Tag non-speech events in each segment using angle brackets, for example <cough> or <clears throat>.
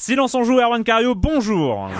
Silence on joue, Erwan Cario, bonjour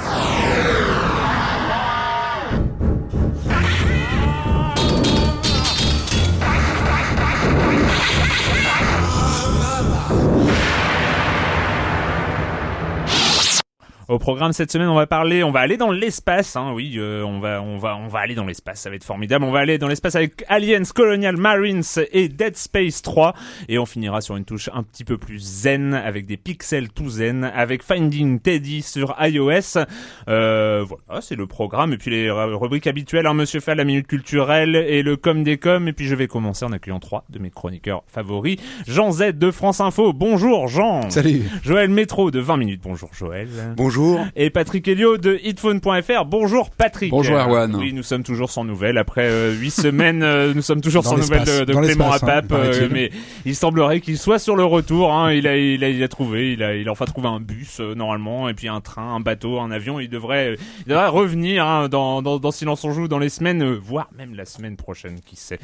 Au programme cette semaine, on va parler, on va aller dans l'espace. Hein, oui, euh, on va, on va, on va aller dans l'espace. Ça va être formidable. On va aller dans l'espace avec Aliens, Colonial Marines et Dead Space 3, et on finira sur une touche un petit peu plus zen avec des pixels tout zen, avec Finding Teddy sur iOS. Euh, voilà, c'est le programme. Et puis les rubriques habituelles, hein, Monsieur Fall, la minute culturelle et le com des com. Et puis je vais commencer en accueillant trois de mes chroniqueurs favoris. Jean Z de France Info. Bonjour Jean. Salut. Joël Métro de 20 minutes. Bonjour Joël. Bonjour. Et Patrick Helio de hitphone.fr. Bonjour Patrick. Bonjour, Erwan. Oui, nous sommes toujours sans nouvelles. Après euh, huit semaines, euh, nous sommes toujours Dans sans nouvelles de, de Dans Clément hein, Apap. paraît-il. euh, mais il semblerait qu'il soit sur le retour. Hein. Il, a, il, a, il a trouvé. Il a, il a enfin trouvé un bus euh, normalement. Et puis un train, un bateau, un avion. Il devrait, il devrait revenir hein, dans, dans, dans Silence on joue dans les semaines, euh, voire même la semaine prochaine, qui sait.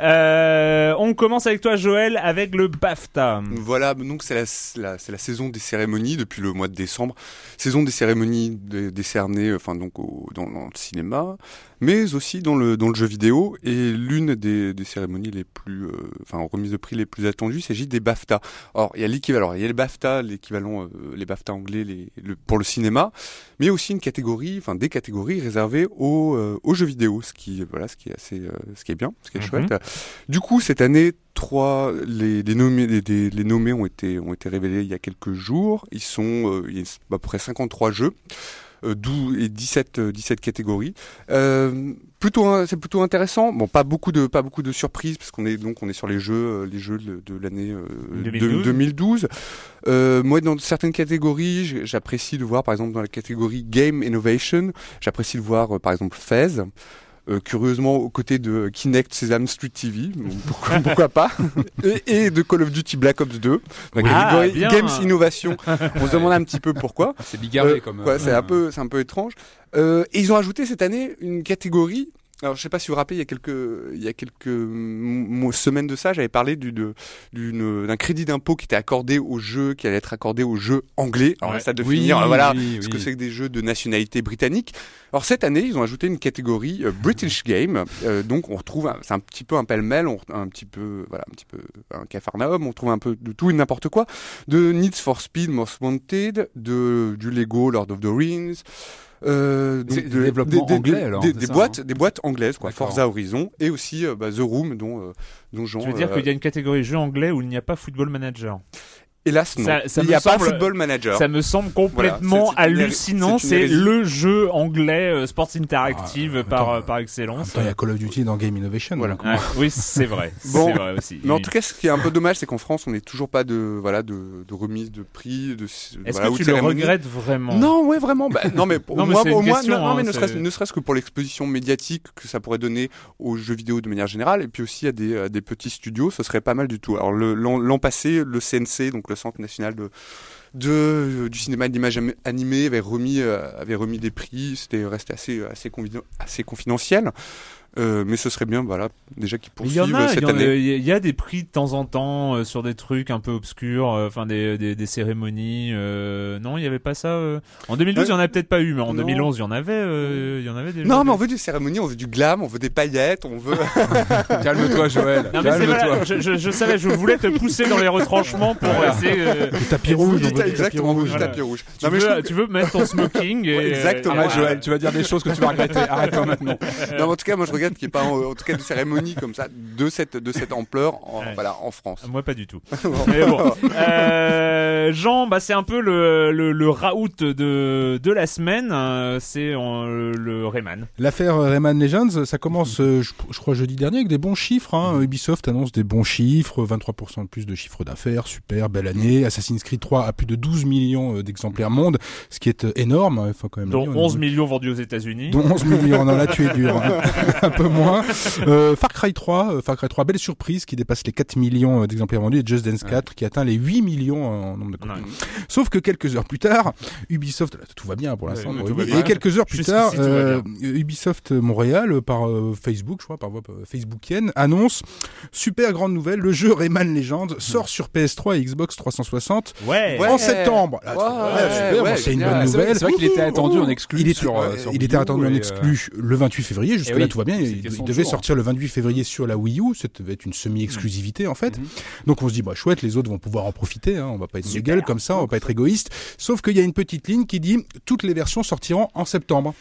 Euh, on commence avec toi Joël avec le BAFTA. Voilà, donc c'est la, la saison des cérémonies depuis le mois de décembre. Saison des cérémonies dé- décernées, enfin donc au- dans le cinéma, mais aussi dans le dans le jeu vidéo. Et l'une des, des cérémonies les plus, euh, enfin remises de prix les plus attendues, s'agit des BAFTA. Or il y a l'équivalent, il y a les BAFTA, l'équivalent, euh, les BAFTA anglais, les, le- pour le cinéma, mais aussi une catégorie, enfin des catégories réservées aux, euh, aux jeux vidéo, ce qui voilà, ce qui est assez, euh, ce qui est bien, ce qui est Mhm. chouette. Du coup, cette année, trois, les, les nommés, les, les- les nommés ont été, ont été révélés il y a quelques jours. Ils sont, euh, il y a à peu près 53 jeux. Euh, 12 et 17, euh, 17 catégories. Euh, plutôt, un- c'est plutôt intéressant. Bon, pas beaucoup de, pas beaucoup de surprises parce qu'on est donc on est sur les jeux, euh, les jeux de, de l'année euh, de- 2012. 2012. Euh, moi, dans certaines catégories, j'apprécie de voir, par exemple, dans la catégorie Game Innovation, j'apprécie de voir, euh, par exemple, Fez. Euh, curieusement, aux côtés de Kinect Sesame Street TV, pourquoi, pourquoi pas, <laughs> et, et de Call of Duty Black Ops 2. Dans la Ah, catégorie. Games Innovation, on se demande un petit peu pourquoi. C'est bigarré Euh, comme. ouais, euh, c'est un peu, c'est un peu étrange. Euh, et ils ont ajouté cette année une catégorie. Alors, je sais pas si vous vous rappelez, il y a quelques, il y a quelques semaines de ça, j'avais parlé du- d'un crédit d'impôt qui était accordé aux jeux, qui allait être accordé aux jeux anglais. Alors, Ouais. ça de Oui, finir, euh, voilà, oui, ce que c'est que des jeux de nationalité britannique. Alors, cette année, ils ont ajouté une catégorie euh, British Game. Euh, donc, on retrouve, c'est un petit peu un pêle-mêle, un petit peu, voilà, un petit peu un cafarnaum, on trouve un peu de tout et n'importe quoi de Need for Speed Most Wanted, de du Lego Lord of the Rings. Euh, donc des anglais, alors, des, c'est des ça, boîtes, hein des boîtes anglaises, quoi. Forza Horizon et aussi euh, bah, The Room, dont euh, dont Jean. Tu veux dire qu'il y a une catégorie jeu anglais où il n'y a pas Football Manager? Hélas non. Ça- ça Il me n'y a pas semble- Football Manager. Ça me semble complètement Voilà, c'est- c'est une hér- hallucinant. c'est une C'est hérésie. le jeu anglais euh, Sports Interactive Ah, par, attends. euh, par excellence. il y a Call of Duty dans Game Innovation. Voilà. oui, c'est vrai. <laughs> Bon. c'est vrai aussi. Mais en tout cas, ce qui est un peu dommage, c'est qu'en France, on n'est toujours pas de voilà de, de remise de prix. De, Est-ce voilà, que tu le regrettes vraiment? Non, ouais, vraiment. Bah, non, mais pour <laughs> Non, mais moi, question, non, mais ne serait-ce, ne serait-ce que pour l'exposition médiatique que ça pourrait donner aux jeux vidéo de manière générale, et puis aussi à des, à des petits studios, ce serait pas mal du tout. Alors l'an passé, le CNC, donc le Centre national de, de du cinéma et de l'image avait remis, euh, avait remis des prix. C'était resté assez, assez confidentiel. Euh, mais ce serait bien, voilà, déjà qu'ils Il y en poursuivent a, cette y, en a- année. il y a des prix de temps en temps euh, sur des trucs un peu obscurs, euh, enfin des, des, des cérémonies. euh, non, il n'y avait pas ça. euh. En 2012, Ouais. il y en a peut-être pas eu, mais en Non. 2011, il y en avait. euh, Il y en avait déjà. Non, mais on veut des cérémonies, on veut du glam, on veut des paillettes, on veut. <laughs> Calme-toi, Joël. Non, mais Calme-toi. voilà, je, je, je savais, je voulais te pousser dans les retranchements pour essayer. euh, Le tapis rouge, du Exactement, on veut du Voilà. tapis rouge. tu, Non, mais je veux, que- tu veux mettre ton smoking <laughs> et, Ouais, exactement. Arrête, voilà. Joël, tu vas dire des choses que tu vas regretter. Arrête-toi maintenant. Non, mais en tout cas, moi je regrette qu'il n'y ait pas, en, en tout cas, de cérémonie comme ça de cette de cette ampleur, en, Ouais. voilà, en France. Moi, pas du tout. <laughs> Mais bon. Euh, Jean, bah c'est un peu le, le, le raout de, de la semaine. euh, c'est le Rayman. L'affaire euh, Rayman Legends, ça commence, je, je crois, jeudi dernier avec des bons chiffres. Hein. Ubisoft annonce des bons chiffres, 23% de plus de chiffre d'affaires, super, belle année. Assassin's Creed 3 a plus de 12 millions d'exemplaires monde, ce qui est énorme. hein, Il faut quand même Dont dire. 11 millions vendus aux États-Unis. dont 11 millions. Non, là, tu es dur. hein. <laughs> un peu moins. Euh, Far Cry 3, euh, Far Cry 3, belle surprise, qui dépasse les 4 millions euh, d'exemplaires vendus, et Just Dance 4, qui atteint les 8 millions en nombre de copies. Ouais. Sauf que quelques heures plus tard, Ubisoft, là, tout va bien pour l'instant, Ouais, et quelques heures plus tard, euh, Ubisoft Montréal, par euh, Facebook, je crois, par voie facebookienne, annonce super grande nouvelle, le jeu Rayman Legends sort sur PS3 et Xbox 360 Ouais. Ouais. en septembre. Bon, c'est une bonne nouvelle. C'est vrai qu'il était attendu en exclu Il était, sur, euh, ouais, sur il Wii était U attendu en exclu le 28 février, jusque Eh là oui, tout va bien. Il, devait jour. sortir le 28 février sur la Wii U, ça devait être une semi-exclusivité en fait. Mhm. Donc on se dit bah chouette, les autres vont pouvoir en profiter, hein, on va pas être gueule comme ça, on va pas être égoïste. Sauf qu'il y a une petite ligne qui dit toutes les versions sortiront en septembre.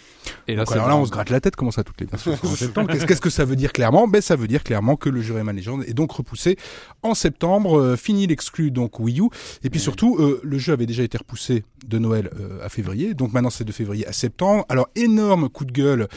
Et là, Donc, c'est alors là on se gratte la tête, comment ça toutes les versions sortiront en <laughs> septembre? Qu'est-ce que ça veut dire clairement? Ben ça veut dire clairement que le jeu Rayman Legends est donc repoussé en septembre, euh, fini l'exclu donc Wii U, et puis surtout euh, le jeu avait déjà été repoussé de Noël euh, à février, donc maintenant c'est de février à septembre. Alors énorme coup de gueule,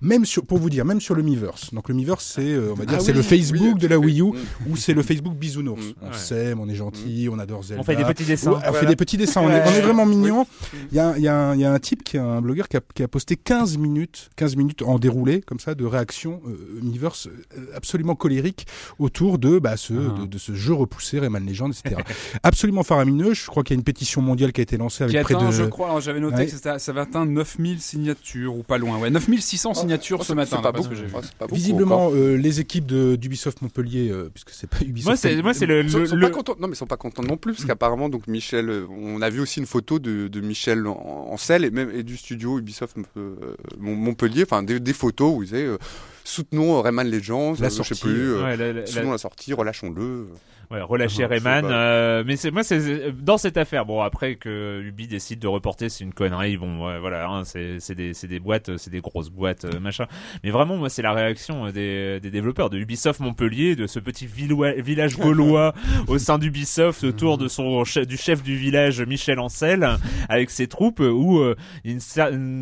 même sur pour vous dire, même sur le Miiverse. Donc le Miiverse c'est euh, on va dire Ah c'est oui, le Facebook oui, de la. Wii U ou c'est le Facebook bisounours. Mm. On Ouais. s'aime, on est gentil, on adore Zelda. On fait des petits dessins. Ouais, on fait des petits dessins, on est, Ouais. on est vraiment mignon. Il y a, un- il y, a un- il y a un type qui est un blogueur qui a, qui a posté 15 minutes, 15 minutes en déroulé comme ça de réaction euh, Miiverse euh, absolument colérique autour de bah, ce Ah. de, de ce jeu repoussé Rayman Legends, etc. <laughs> absolument faramineux. Je crois qu'il y a une pétition mondiale qui a été lancée avec Qui près atteint, de je crois, alors j'avais noté Ouais. que c'était- ça va atteindre 9000 signatures ou pas loin. Ouais, 9600 signatures ce matin. C'est pas là, beaucoup. J'ai vu. Beaucoup Visiblement, euh, les équipes d'Ubisoft Montpellier, euh, puisque c'est pas Ubisoft. Moi, c'est, moi, c'est le, Ils sont, le- sont le- pas contents. Non, mais ils sont pas contents non plus, parce qu'apparemment, donc Michel, euh, on a vu aussi une photo de, de Michel en, en selle et même et du studio Ubisoft euh, Mont- Montpellier, enfin des, des photos où ils disaient euh, soutenons Rayman Legends, La euh, je sais sortie, plus, euh, ouais, la- la- soutenons la sortie, relâchons-le. Ouais, relâcher Rayman. euh, mais c'est moi, c'est dans cette affaire. Bon, après que Ubi décide de reporter, c'est une connerie. Bon, ouais, voilà, hein, c'est c'est des c'est des boîtes, c'est des grosses boîtes, euh, machin. Mais vraiment, moi, c'est la réaction euh, des, des développeurs de Ubisoft Montpellier, de ce petit village gaulois <laughs> au sein d'Ubisoft, autour de son chef, du chef du village Michel Ancel, avec ses troupes, euh, où euh, une,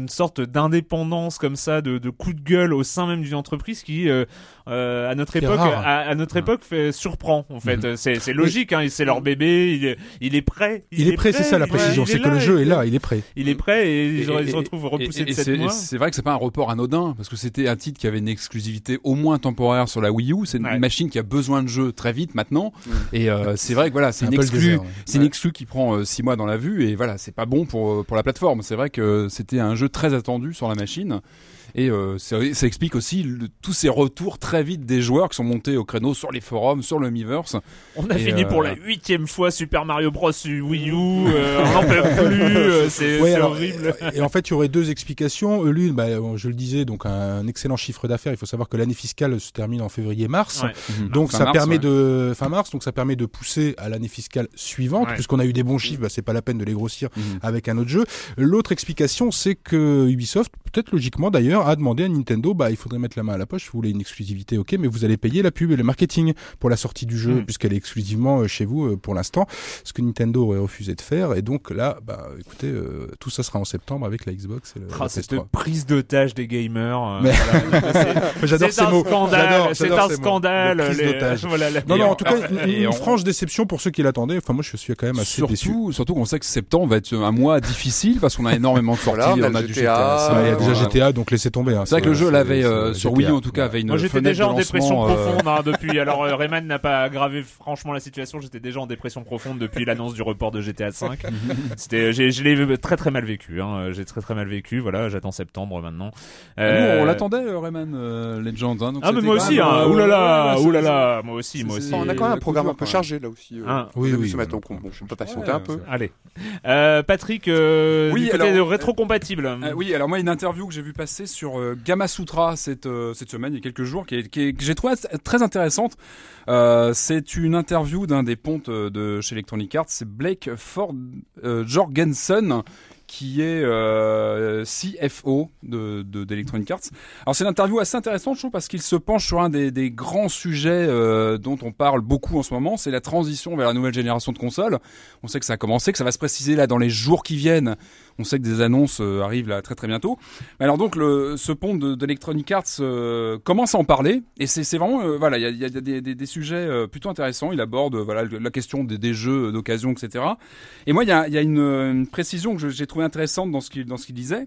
sorte d'indépendance comme ça, de, de coup de gueule au sein même d'une entreprise qui, euh, euh, à notre époque, à, à notre époque, fait, surprend en fait. C'est c'est logique, hein, c'est leur bébé, il est, il est prêt. Il, est prêt, c'est ça la précision. C'est que là, le jeu est là, il est prêt. Il est prêt et, il se- Et- il se et- retrouve repoussé et- de et 7 c'est- mois. C'est vrai que c'est pas un report anodin parce que c'était un titre qui avait une exclusivité au moins temporaire sur la Wii U. C'est une Ouais. machine qui a besoin de jeux très vite maintenant. Mm. Et euh, c'est vrai que voilà, c'est un une peu le exclu, désert, ouais. c'est une exclu qui prend 6 mois dans la vue et voilà, c'est pas bon pour euh, pour la plateforme. C'est vrai que c'était un jeu très attendu sur la machine. Et euh, ça, ça explique aussi le- tous ces retours très vite des joueurs qui sont montés au créneau sur les forums, sur le Miiverse. On a et, fini euh, pour la huitième fois Super Mario Bros Wii U. euh, on n'en peut plus. euh, c'est Ouais, horrible. Et en fait, il y aurait deux explications. Euh, L'une, bah, je le disais, donc un excellent chiffre d'affaires. Il faut savoir que l'année fiscale se termine en février-mars. Ouais. Donc Fin ça mars, permet ouais. de fin mars, donc ça permet de pousser à l'année fiscale suivante, Ouais. puisqu'on a eu des bons chiffres, bah, c'est pas la peine de les grossir Mhm. avec un autre jeu. L'autre explication, c'est que Ubisoft, peut-être logiquement d'ailleurs, a demandé à Nintendo, bah il faudrait mettre la main à la poche. Vous voulez une exclusivité, ok, mais vous allez payer la pub et le marketing pour la sortie du jeu, Mhm. puisqu'elle est exclusivement euh, chez vous euh, pour l'instant. Ce que Nintendo aurait refusé de faire, et donc là, bah écoutez, euh, tout ça sera en septembre avec la Xbox et le, Ah, la cette PS3. prise d'otage des gamers. euh, Mais- voilà. <laughs> C'est- J'adore c'est ces un mots. C'est un mots. scandale. Les- <laughs> voilà, la- Non, non, on- en tout cas, une, une on- franche déception pour ceux qui l'attendaient. Enfin, moi, je suis quand même assez déçu. Surtout, surtout qu'on sait que septembre va être un mois difficile parce qu'on a énormément de sorties. Voilà, on a on a du GTA, GTA. Ouais, il y a déjà. GTA, donc laissez tomber. hein. C'est vrai que le jeu l'avait euh, sur. Wii, en tout cas, avait une Moi j'étais déjà en dépression euh, profonde hein, depuis. <laughs> Alors euh, Rayman n'a pas aggravé franchement la situation. J'étais déjà en dépression profonde depuis l'annonce du report de GTA 5. <laughs> C'était, j'ai, je l'ai très très mal vécu. Hein. J'ai très très mal vécu. Voilà, j'attends septembre maintenant. Nous, on l'attendait, euh, Rayman euh, Legends. Hein, donc Ah mais moi aussi. Hein. euh, c'est- là. Moi aussi, moi on a quand même un programme un peu chargé là aussi. Ah. Oui, oui, ce oui, matin, on peut patienter un peu. Allez. Patrick, Oui, alors, rétro-compatible. Oui, alors moi une interview que j'ai vu passer sur euh, Gamma Sutra cette euh, cette semaine il y a quelques jours qui, est- que j'ai trouvé très intéressante. Euh, c'est une interview d'un des pontes de chez Electronic Arts, c'est Blake Ford Jorgensen qui est CFO de de- d'Electronic Arts. Alors c'est une interview assez intéressante, je trouve, parce qu'il se penche sur un des, grands sujets dont on parle beaucoup en ce moment, c'est la transition vers la nouvelle génération de consoles. On sait que ça a commencé, que ça va se préciser là dans les jours qui viennent. On sait que des annonces euh, arrivent là très très bientôt. Alors donc le, ce pont de, d'Electronic Arts euh, commence à en parler et c'est vraiment euh, voilà il y a, des, des, des sujets plutôt intéressants. Il aborde voilà la question des, jeux d'occasion etc. Et moi il y a, y a une, une précision que j'ai trouvé intéressante dans ce qu'il dans ce qu'il disait.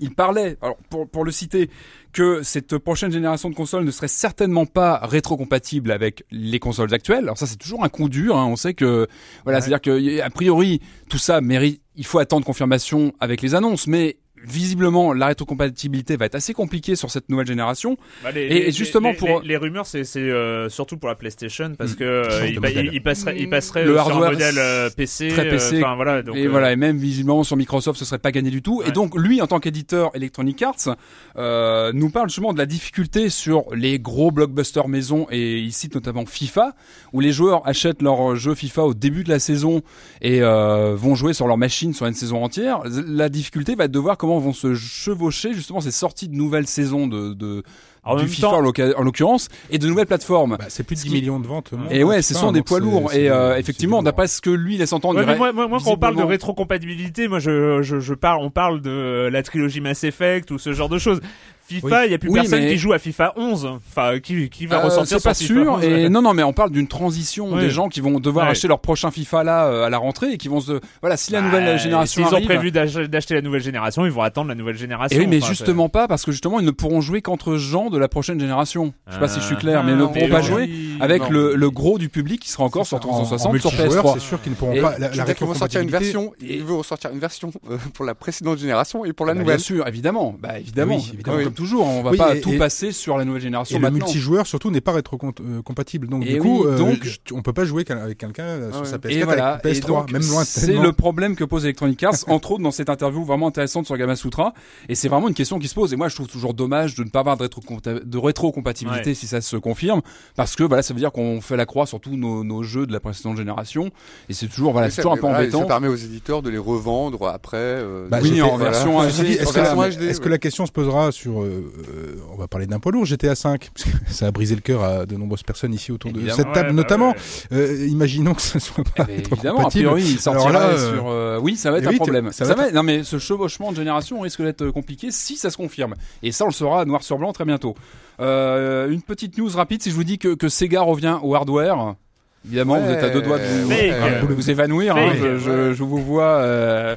Il parlait, alors pour, pour le citer, que cette prochaine génération de consoles ne serait certainement pas rétrocompatible avec les consoles actuelles. Alors ça, c'est toujours un coup dur. hein. On sait que, voilà, c'est-à-dire que a priori, tout ça mérite. Il faut attendre confirmation avec les annonces, mais visiblement, la rétrocompatibilité va être assez compliquée sur cette nouvelle génération. Bah, les- Et- les- et justement les- pour- les, les rumeurs, c'est euh, surtout pour la PlayStation parce Mm. que euh, il, de pa- modèle. il- il passerait, il passerait Le sur hardware, un modèle euh, PC, très PC. euh, voilà. Donc, et euh, voilà, et même visiblement sur Microsoft, ce serait pas gagné du tout. Ouais. Et donc lui, en tant qu'éditeur Electronic Arts, euh, nous parle justement de la difficulté sur les gros blockbusters maison et il cite notamment FIFA, où les joueurs achètent leur jeu FIFA au début de la saison et euh, vont jouer sur leur machine sur une saison entière. La difficulté va être de voir comment vont se chevaucher justement ces sorties de nouvelles saisons de, de En du même FIFA temps- en l'occurrence et de nouvelles plateformes. Bah, c'est plus de Ce 10 qui- millions de ventes. hein. et ouais, ce sont des poids lourds. Et euh, effectivement, d'après ce que lui laisse entendre, Ouais, mais moi, aurait moi, moi, quand on parle de rétrocompatibilité, moi, je, je, je parle, on parle de la trilogie Mass Effect ou ce genre de choses. FIFA, il y a plus Oui, personne mais- qui joue à FIFA 11. Enfin, qui, qui va Euh, ressortir c'est pas FIFA sûr 11. et non non mais on parle d'une transition Oui. des gens qui vont devoir Ouais. acheter leur prochain FIFA là euh, à la rentrée et qui vont se voilà si la nouvelle Bah, génération S'ils ont prévu d'ach- d'acheter la nouvelle génération, ils vont attendre la nouvelle génération. et oui mais Enfin, justement pas parce que justement ils ne pourront jouer qu'entre gens de la prochaine génération je sais pas si je suis clair Ah, mais ils ne non, pourront pas jouer avec le, le gros du public qui sera encore sur ça, en- 360 en sur multijoueur, PS3 C'est sûr qu'ils ne pourront Et pas. La, Je la veux dire qu'ils vont sortir une version, ils vont sortir une version euh, pour la précédente génération et pour la Bah, nouvelle. bien sûr évidemment bah évidemment, Oui, évidemment oui. comme toujours on va Oui, pas et- tout et- passer sur la nouvelle génération Et le maintenant multijoueur surtout n'est pas rétrocompatible. Donc Et du coup, oui, euh, donc- je- on peut pas jouer avec quelqu'un euh, sur ouais. sa PS4 Et voilà, avec une et PS3, donc, même loin c'est le problème que pose Electronic Arts, <laughs> entre autres dans cette interview vraiment intéressante sur Gamma Sutra. Et c'est vraiment une question qui se pose. Et moi, je trouve toujours dommage de ne pas avoir de, rétrocompa- de rétrocompatibilité Ouais. si ça se confirme, parce que voilà, ça veut dire qu'on fait la croix sur tous nos, nos jeux de la précédente génération. Et c'est toujours voilà, c'est toujours un peu voilà, et embêtant. Ça permet aux éditeurs de les revendre après. euh, Bah, Oui, en version HD, est-ce que la question se posera sur euh, On va parler d'un poids lourd GTA 5 <laughs> parce que ça a brisé le cœur à de nombreuses personnes ici autour de Évidemment. cette table, Ouais, bah notamment. ouais. Euh, imaginons que ce soit pas Eh ben, évidemment, a compatible. priori, il sortira Alors là, euh, sur. euh, oui, ça va être eh un oui, problème. ça Ça, va va. Non, mais ce chevauchement de génération risque d'être compliqué si ça se confirme. Et ça, on le saura noir sur blanc très bientôt. Euh, une petite news rapide. Si je vous dis que, que Sega revient au hardware, évidemment, Ouais, vous êtes à deux doigts de vous, euh, vous évanouir. hein. Je, je, je vous vois. Euh,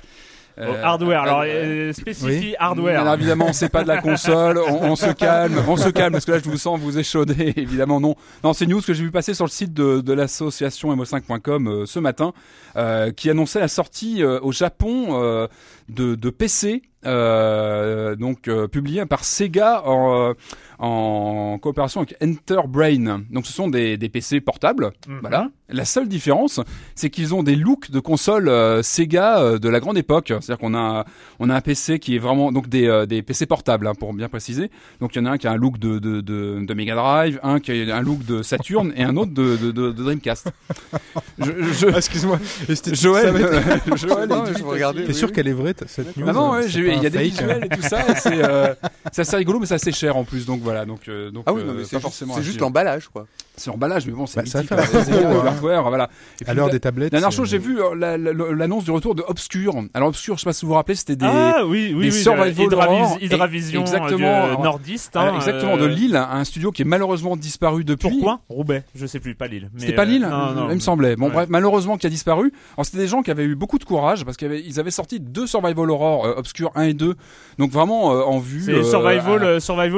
euh, hardware. Alors, euh, spécifie oui. hardware. alors évidemment, c'est pas de la console. On, on se calme, on se calme parce que là, je vous sens vous échauder. <laughs> Évidemment, non. Non, c'est une news que j'ai vu passer sur le site de, de l'association mo5.com euh, ce matin, euh, qui annonçait la sortie euh, au Japon euh, de, de PC. Euh, donc euh, publié par Sega en, euh, en coopération avec Enterbrain. Donc ce sont des, des PC portables. Mhm. Voilà. La seule différence, c'est qu'ils ont des looks de consoles euh, Sega euh, de la grande époque. C'est-à-dire qu'on a on a un PC qui est vraiment donc des, euh, des PC portables hein, pour bien préciser. Donc il y en a un qui a un look de de, de, de Mega Drive, un qui a un look de Saturn et un autre de, de, de, de Dreamcast. Je, je, Ah, Excuse-moi. Joël, <laughs> Joël, Non, je regardais. T'es oui, sûr oui. qu'elle est vraie cette news ah non, ouais, il y a des fake, visuels et tout ça. euh, c'est assez rigolo, mais c'est assez cher en plus. Donc voilà, donc euh, donc Ah oui, euh, non, mais pas c'est juste, forcément. c'est à juste suivre. l'emballage, quoi. C'est l'emballage, mais bon, c'est Bah, ça mythique, fait Sega, gros, le hein. hardware, voilà. Et À l'heure la- des tablettes. Dernière chose, j'ai vu euh, la- la- l'annonce du retour de Obscure. Alors Obscure, je sais pas si vous vous rappelez, c'était des Ah oui, oui, des oui. survival Hydravis- horror. Hydravision, Exactement. euh, du nordiste. Hein, exactement de euh, Lille, un studio qui est malheureusement disparu depuis. Pourquoi? Roubaix, je sais plus, pas Lille. mais, C'était pas euh, Lille Non, non. Il me semblait. Bon, Ouais. bref, malheureusement qui a disparu. Alors, c'était des gens qui avaient eu beaucoup de courage parce qu'ils avaient, sorti deux Survival Horror, euh, Obscure 1 et 2. Donc, vraiment euh, en vue. C'est euh, survival, euh,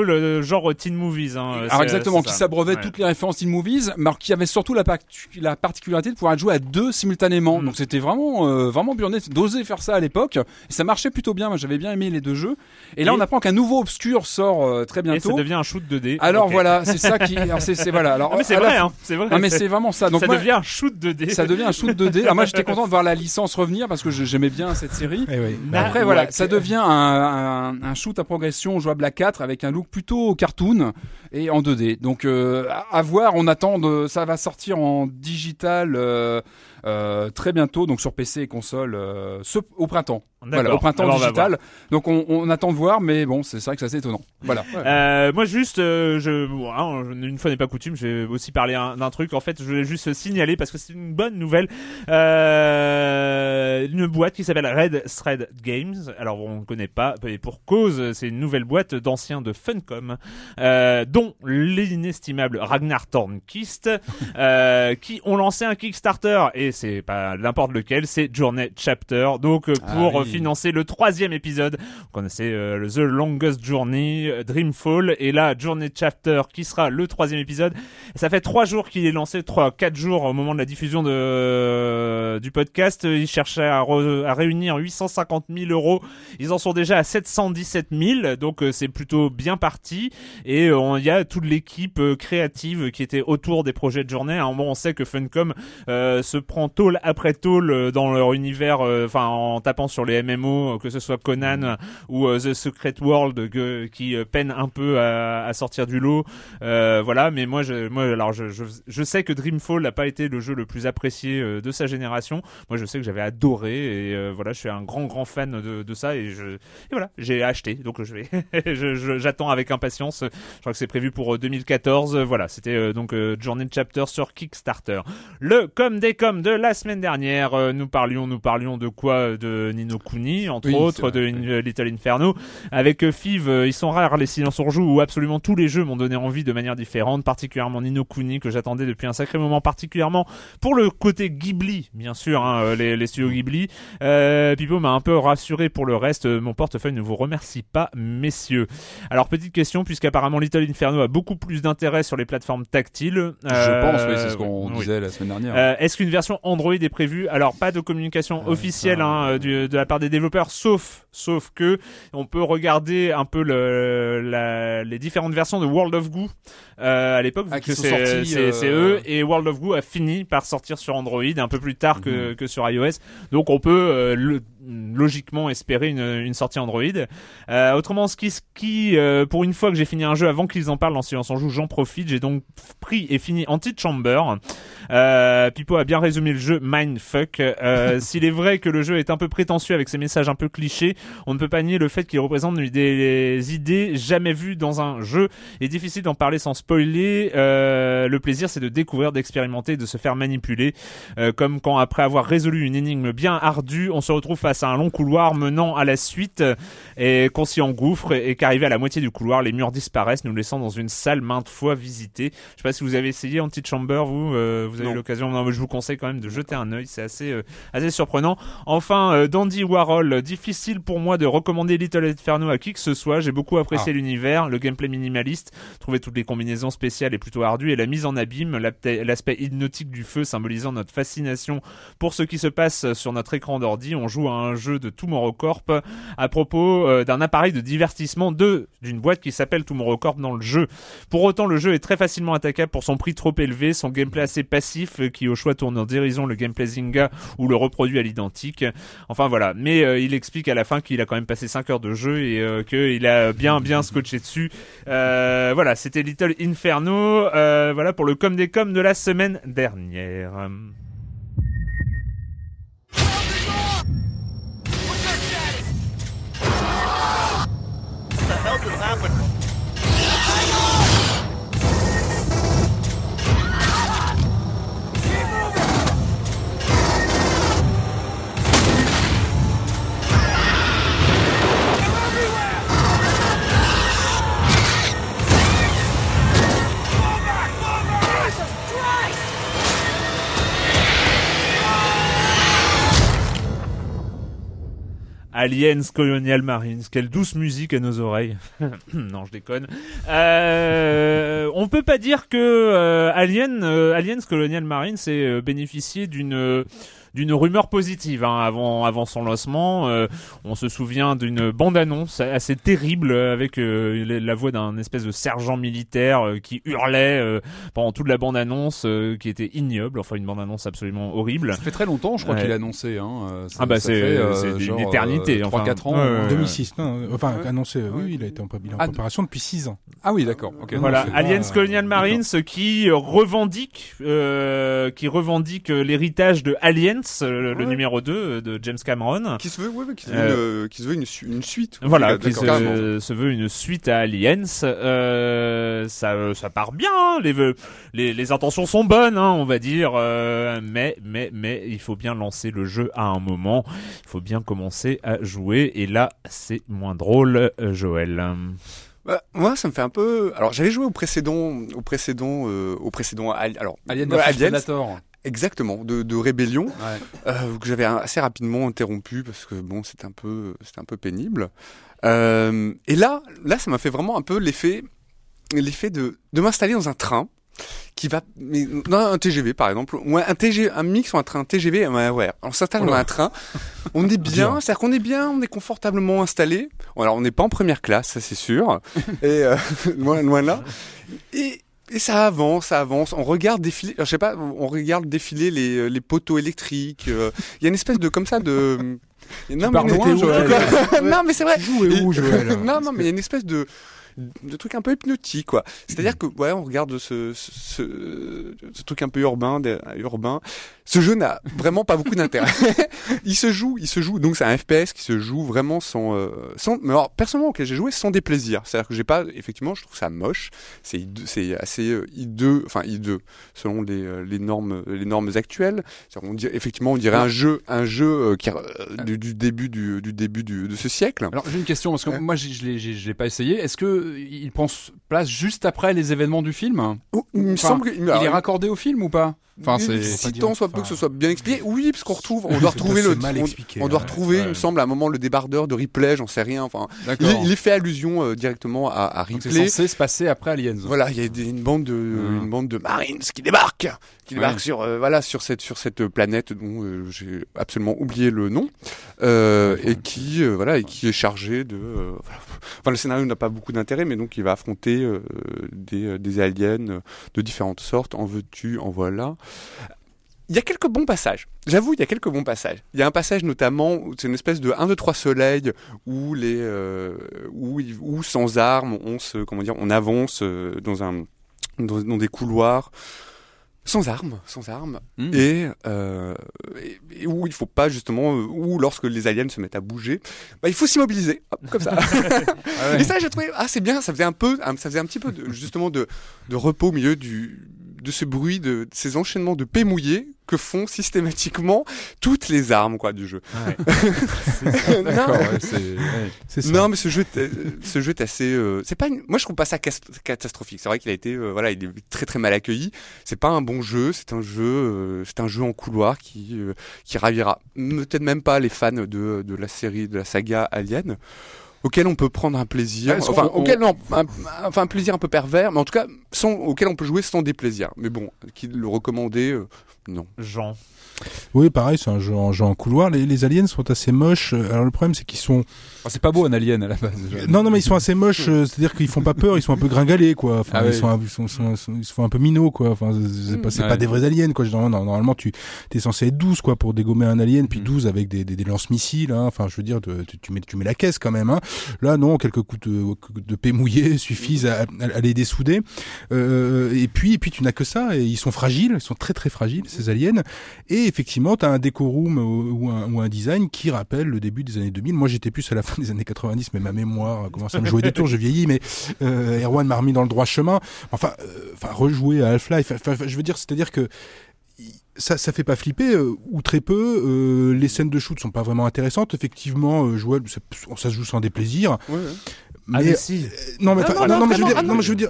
euh, genre teen movies. Hein, Alors exactement, qui ça. s'abreuvait toutes les références in movies, mais alors qui avait surtout la, partic- la particularité de pouvoir jouer à deux simultanément. Mm. Donc c'était vraiment euh, vraiment burné d'oser faire ça à l'époque. Et ça marchait plutôt bien. Moi j'avais bien aimé les deux jeux. Et là Et- on apprend qu'un nouveau Obscure sort euh, très Et ça bientôt. devient un shoot 2D. Alors voilà, c'est ça qui. Alors c'est voilà. Alors Non, mais c'est la vrai, hein. C'est vrai. Non mais c'est vraiment ça. Donc ça moi, devient un shoot 2D. ça devient un shoot 2D. Alors moi j'étais content de voir la licence revenir parce que j'aimais bien cette série. Eh oui. Na- Après Ouais, voilà, ça devient un, un, un shoot à progression jouable à 4 avec un look plutôt cartoon et en 2D. Donc euh, à, à voir, on attend de, ça va sortir en digital euh, euh, très bientôt, donc sur PC et console, euh, au printemps. Voilà, au printemps Alors, on digital. Donc on, on attend de voir, mais bon, c'est vrai que c'est assez étonnant. Voilà. <laughs> Euh, moi juste, euh, je, bon, hein, une fois n'est pas coutume, je vais aussi parler un- d'un truc. En fait, je voulais juste signaler parce que c'est une bonne nouvelle. Euh, une boîte qui s'appelle Red Thread Games. Alors on ne connaît pas, et pour cause, c'est une nouvelle boîte d'anciens de Funcom, euh, dont l'inestimable Ragnar Tornquist, <laughs> euh, qui ont lancé un Kickstarter et c'est pas n'importe lequel, c'est Journey Chapter. Donc Ah pour oui. Financer le troisième épisode, vous connaissez euh, The Longest Journey, euh, Dreamfall, et là Journey Chapter qui sera le troisième épisode. Ça fait trois jours qu'il est lancé, trois, quatre jours au moment de la diffusion de, euh, du podcast. Il cherchait à, réunir 850 000 euros. Ils en sont déjà à 717 000, donc c'est plutôt bien parti. Et il y a toute l'équipe créative qui était autour des projets de journée. À un moment, on sait que Funcom se prend tôle après tôle dans leur univers, enfin en tapant sur les MMO, euh, que ce soit Conan ou euh, The Secret World, que- qui euh, peine un peu à, à sortir du lot. Voilà, mais moi, je, moi, alors je, je, je sais que Dreamfall n'a pas été le jeu le plus apprécié de sa génération. Moi, je sais que j'avais adoré et voilà, je suis un grand grand fan de, de ça et je et voilà, j'ai acheté. Donc je vais, <laughs> j'attends avec impatience. Je crois que c'est prévu pour euh, 2014. Voilà, c'était donc Journey Chapter sur Kickstarter. Le comme des comme de la semaine dernière, nous parlions, nous parlions de quoi De Nino Kuni, entre Oui, autres, de In- Little Inferno. Avec euh, Fiv, euh, ils sont rares les silences on joue où absolument tous les jeux m'ont donné envie de manière différente, particulièrement Nino Kuni que j'attendais depuis un sacré moment, particulièrement pour le côté Ghibli, bien sûr, hein, euh, les, les studios Ghibli. Euh, Pipo m'a un peu rassuré pour le reste. Mon portefeuille ne vous remercie pas, messieurs. Alors petite question, puisqu'apparemment Little Inferno a beaucoup plus d'intérêt sur les plateformes tactiles. Je pense, oui, c'est ce qu'on oui. disait la semaine dernière. Euh, Est-ce qu'une version Android est prévue? Alors pas de communication Euh, officielle ça, hein, du- de la part des développeurs, sauf sauf que on peut regarder un peu le, la- les différentes versions de World of Goo euh, à l'époque, Ah, que c'est euh, eux et World of Goo a fini par sortir sur Android un peu plus tard Mhm. que, que sur iOS. Donc on peut euh, le- logiquement espérer une, une sortie Android. Euh, autrement, ce qui, ce qui euh, pour une fois que j'ai fini un jeu avant qu'ils en parlent en silence en joue, j'en profite. J'ai donc pris et fini Anti-Chamber. Euh, Pipo a bien résumé le jeu Mindfuck. Euh, <laughs> S'il est vrai que le jeu est un peu prétentieux avec ses messages un peu clichés, on ne peut pas nier le fait qu'il représente des idées jamais vues dans un jeu. Il est difficile d'en parler sans spoiler. Le plaisir, c'est de découvrir, d'expérimenter, de se faire manipuler. Comme quand après avoir résolu une énigme bien ardue, on se retrouve face à un long couloir menant à la suite et qu'on s'y engouffre et qu'arrivé à la moitié du couloir, les murs disparaissent, nous laissant dans une salle maintes fois visitée. Je sais pas si vous avez essayé Anti-Chamber, vous, euh, vous avez l'occasion. Non, mais je vous conseille quand même de jeter un œil, c'est assez, euh, assez surprenant. Enfin, euh, Dandy Warhol, difficile pour moi de recommander Little Inferno à qui que ce soit. J'ai beaucoup apprécié Ah. l'univers, le gameplay minimaliste, trouver toutes les combinaisons spéciales et plutôt ardues et la mise en abîme, l'aspect hypnotique du feu symbolisant notre fascination pour ce qui se passe sur notre écran d'ordi. On joue à un jeu de Tomorrow à propos euh, d'un appareil de divertissement de d'une boîte qui s'appelle Tomorrow dans le jeu. Pour autant, le jeu est très facilement attaquable pour son prix trop élevé, son gameplay assez passif euh, qui au choix tourne en dérision le gameplay Zynga ou le reproduit à l'identique. Enfin voilà, mais euh, il explique à la fin qu'il a quand même passé 5 heures de jeu et qu'il a bien bien scotché dessus. Voilà, c'était Little Inferno. Voilà pour le com des com de la semaine dernière. Aliens Colonial Marines, quelle douce musique à nos oreilles. <laughs> non, je déconne. Euh, on peut pas dire que euh, euh, Aliens Colonial Marines ait euh, bénéficié d'une d'une rumeur positive hein, avant avant son lancement. Euh, on se souvient d'une bande-annonce assez terrible avec euh, la- voix d'un espèce de sergent militaire euh, qui hurlait euh, pendant toute la bande-annonce, euh, qui était ignoble. Enfin, une bande-annonce absolument horrible. Ça fait très longtemps, je crois Ouais. qu'il a annoncé. Hein. euh, ça- Ah bah c'est euh, une éternité. euh, enfin. 3-4 ans. Ouais, ouais, ouais. 2006, non, enfin Ouais. annoncé, euh, oui, Ouais. il a été en, il en Ah, préparation depuis 6 ans. Ah oui, d'accord. ok. Voilà, Aliens Colonial Marines qui revendique, euh, qui revendique l'héritage de Aliens, le Ouais. numéro 2 de James Cameron. Qui se veut, ouais, ouais, qui se veut, Euh, une, qui se veut une, su- une suite. Voilà, qui se, se veut une suite à Aliens. Euh, ça, ça part bien. hein, Les, les, les intentions sont bonnes, hein, on va dire. euh, mais, mais, mais, il faut bien lancer le jeu à un moment. Il faut bien commencer à jouer. Et là, c'est moins drôle, euh, Joël. Bah, moi, ça me fait un peu. Alors, j'avais joué au précédent, au précédent, euh, au précédent. Alors, Alien ouais, Predator. Exactement, de, de rébellion, Ouais. euh, que j'avais assez rapidement interrompu parce que bon, c'était un peu, c'était un peu pénible. Euh, et là, là, ça m'a fait vraiment un peu l'effet, l'effet de, de m'installer dans un train qui va, mais dans un TGV par exemple, ou un TG, un mix ou un train TGV, ouais, ouais. On s'installe dans un train, on est bien, c'est-à-dire qu'on est bien, on est confortablement installé. Alors on n'est pas en première classe, ça c'est sûr, et euh, <laughs> loin, loin de là. Et, et ça avance, ça avance. On regarde défiler, alors, je sais pas, on regarde défiler les, euh, les poteaux électriques. euh, Il y a une espèce de comme ça de. Non, mais- Joël. <laughs> non, mais c'est vrai. Où, Et- Joël <laughs> non, non, mais il y a une espèce de de truc un peu hypnotique quoi. C'est-à-dire que ouais, on regarde ce ce, truc un peu urbain de- urbain. Ce jeu n'a vraiment pas beaucoup d'intérêt. <laughs> il se joue, il se joue donc c'est un FPS qui se joue vraiment sans euh, sans mais alors personnellement auquel j'ai joué sans déplaisir. C'est-à-dire que j'ai pas effectivement, je trouve ça moche, c'est c'est assez euh, hideux, enfin hideux selon les euh, les normes les normes actuelles. C'est-à-dire, On dirait effectivement on dirait un jeu un jeu euh, qui du, du début du, du début du, de ce siècle. Alors j'ai une question parce que moi je l'ai je l'ai pas essayé. Est-ce que il prend place juste après les événements du film. Oh, il me Enfin, semble est raccordé au film ou pas? Enfin c'est si pas tant dire, soit peu que ce soit bien expliqué. Oui, parce qu'on retrouve, on doit retrouver le, mal on- expliqué, on, doit ouais. retrouver, il me semble, à un moment le débardeur de Ripley, j'en sais rien. Enfin, il, est fait allusion euh, directement à, à Donc c'est Ripley. censé se passer après Aliens. Voilà, il y a des- une bande de, Mhm. une bande de Marines qui débarquent, qui Ouais. débarquent sur, euh, voilà, sur cette, sur cette planète dont euh, j'ai absolument oublié le nom, euh, et qui, euh, voilà, et qui est chargé de, euh, enfin, le scénario n'a pas beaucoup d'intérêt, mais donc il va affronter euh, des, euh, des aliens euh, de différentes sortes, en veux-tu, en voilà. Il y a quelques bons passages. J'avoue, il y a quelques bons passages. Il y a un passage notamment, c'est une espèce de 1, 2, 3 soleils où les, euh, où, sans armes, on se, comment dire, on avance euh, dans un, dans, dans des couloirs sans armes, sans armes, Hmm. et, euh, et, et où il faut pas justement, où lorsque les aliens se mettent à bouger, bah, il faut s'immobiliser, comme ça. <laughs> Ah ouais. Et ça, j'ai trouvé, ah, c'est bien, ça faisait un peu, ça faisait un petit peu de, justement de, de repos au milieu du, de ce bruit, de, de ces enchaînements de paix mouillés que font systématiquement toutes les armes, quoi, du jeu. <laughs> Non, ouais, c'est ouais. C'est ça. non, mais ce jeu, est- euh, ce jeu est assez, euh, c'est pas, une- moi je trouve pas ça cas- catastrophique. C'est vrai qu'il a été, euh, voilà, il est très très mal accueilli. C'est pas un bon jeu, c'est un jeu, euh, c'est un jeu en couloir qui, euh, qui ravira peut-être même pas les fans de, de la série, de la saga Alien auquel on peut prendre un plaisir, enfin, auquel non, un, enfin un plaisir un peu pervers, mais en tout cas, sans, auquel on peut jouer sans déplaisir. Mais bon, qui le recommander, euh, non. Jean. Oui, pareil, c'est un jeu en, jeu en couloir. Les, les aliens sont assez moches. Euh, Alors le problème, c'est qu'ils sont. Ah, c'est pas beau un alien à la base. Non, non, mais ils sont assez moches. euh, C'est-à-dire qu'ils font pas peur. Ils sont un peu gringalés, quoi. Enfin, Ah ils, sont, ils, sont, sont- sont- ils se font un peu minots, quoi. Enfin, c'est pas, Ouais. pas des vrais aliens, quoi. Normalement, normalement, tu es censé être 12, quoi, pour dégommer un alien, puis Mm. 12 avec des, des, des lance-missiles. Hein. Enfin, je veux dire, de- tu, tu mets, tu mets la caisse quand même. Hein. Là, non, quelques coups de, de paix mouillé <laughs> suffisent à, à- à les dessouder. Euh, et puis, et puis, tu n'as que ça. Et ils sont fragiles. Ils sont très, très fragiles, ces aliens. Et effectivement, tu as un décorum ou, un, ou un design qui rappelle le début des années 2000. Moi, j'étais plus à la fin des années 90, mais ma mémoire commence à me jouer des tours. Je vieillis, mais euh, Erwan m'a remis dans le droit chemin. Enfin, euh, enfin rejouer à Half-Life. Je veux dire, c'est-à-dire que ça, ça fait pas flipper euh, ou très peu. Les scènes de shoot sont pas vraiment intéressantes. Effectivement, ça, se joue sans déplaisir. Ah, Mais mais si. non, mais, non, non, non, mais je veux dire, non, mais je veux dire,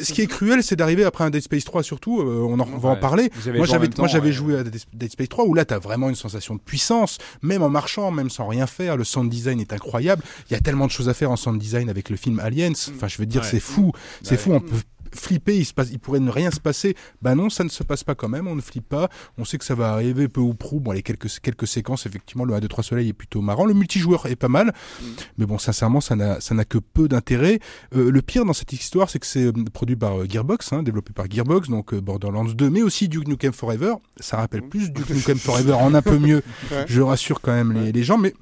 ce qui est cruel, c'est d'arriver après un Dead Space 3 surtout. euh, on, en, on va en parler. Moi, j'avais, moi, j'avais ouais. joué à Dead Space 3 où là, t'as vraiment une sensation de puissance, même en marchant, même sans rien faire. Le sound design est incroyable. Il y a tellement de choses à faire en sound design avec le film Aliens. Enfin, je veux dire, Ouais. c'est fou. C'est Ouais. fou. On peut flipper, il se passe, il pourrait ne rien se passer. Bah non, ça ne se passe pas quand même. On ne flippe pas. On sait que ça va arriver peu ou prou. Bon, les quelques quelques séquences, effectivement, le 1, 2, 3 Soleil est plutôt marrant. Le multijoueur est pas mal, Mm. mais bon, sincèrement, ça n'a que peu d'intérêt. Euh, le pire dans cette histoire, c'est que c'est euh, produit par euh, Gearbox, hein, développé par Gearbox, donc euh, Borderlands 2, mais aussi Duke Nukem Forever. Ça rappelle plus Duke <laughs> Nukem Forever en un peu mieux. Ouais. Je rassure quand même les, les gens, mais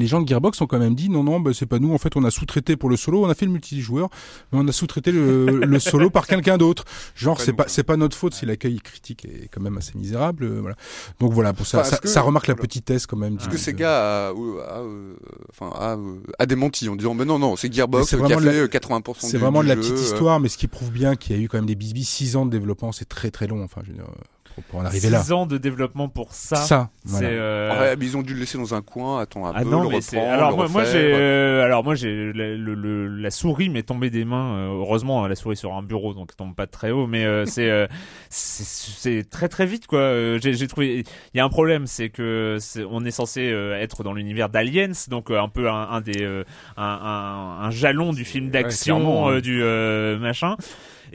les gens de Gearbox ont quand même dit non non bah, c'est pas nous en fait on a sous-traité pour le solo on a fait le multijoueur mais on a sous-traité le, <laughs> le solo par quelqu'un d'autre. Genre c'est pas c'est pas notre faute si l'accueil critique est quand même assez misérable euh, voilà. Donc voilà pour ça Enfin, ça, que- ça remarque la petitesse quand même Parce que gars a, a, euh, enfin, a, euh, a démenti en disant mais non non c'est Gearbox c'est qui a vraiment fait de la- euh, 80% c'est vraiment de la petite euh. histoire mais ce qui prouve bien qu'il y a eu quand même des bisbis 6 ans de développement c'est très très long enfin je veux dire euh, pour, en arriver là 6 ans de développement pour ça. ça C'est voilà. euh, Ouais, mais ils ont dû le laisser dans un coin, attends un Ah peu, non, le mais Alors le moi, moi j'ai. euh, alors moi j'ai le, le- le- la souris m'est tombée des mains. euh, heureusement, la souris sur un bureau, donc elle tombe pas très haut. Mais euh, <laughs> c'est euh, c'est c'est très très vite quoi. J'ai j'ai trouvé. Il y a un problème, c'est que c'est- on est censé euh, être dans l'univers d'Aliens, donc euh, un peu un, un des euh, un, un, un jalon du film d'action euh, ouais. du euh, machin.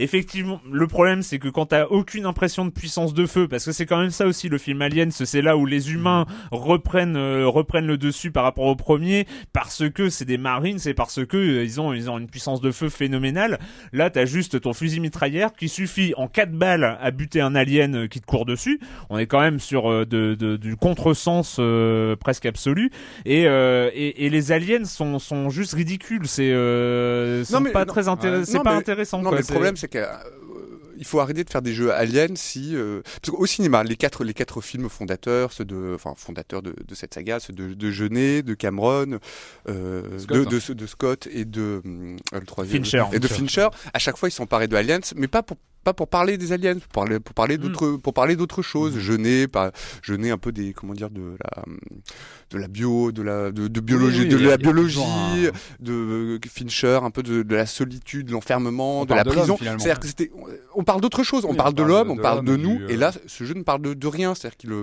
Effectivement, le problème c'est que quand t'as aucune impression de puissance de feu, parce que c'est quand même ça aussi le film Aliens, c'est là où les humains reprennent euh, reprennent le dessus par rapport au premier, parce que c'est des marines, c'est parce que euh, ils ont ils ont une puissance de feu phénoménale. Là, t'as juste ton fusil mitrailleur qui suffit en quatre balles à buter un alien euh, qui te court dessus. On est quand même sur euh, de, de- du contresens euh, presque absolu, et, euh, et et les aliens sont sont juste ridicules. C'est euh, sont Non, mais pas non, très intéressant. C'est pas mais- intéressant. Non, quoi, mais le problème, c'est euh, il faut arrêter de faire des jeux aliens si euh, parce qu'au cinéma les quatre les quatre films fondateurs ceux de enfin fondateurs de, de cette saga ceux de, de Jeunet de Cameron euh, Scott, de, hein. de, Scott et de hum, le troisième Fincher. et de Fincher à chaque fois ils sont parés de aliens mais pas pour pas pour parler des aliens pour parler pour parler Mm. d'autres pour parler d'autres choses. Jeunet pas Jeunet un peu des comment dire de la de la bio de la de, de biologie oui, de il y a- la biologie toujours de euh, Fincher un peu de, de la solitude de l'enfermement On de la de l'homme, prison. c'est-à-dire que c'était on parle d'autre chose. On Oui, parle on de parle l'homme de- on de parle de l'homme, nous. du, euh, et là ce jeu ne parle de, de rien. C'est-à-dire qu'il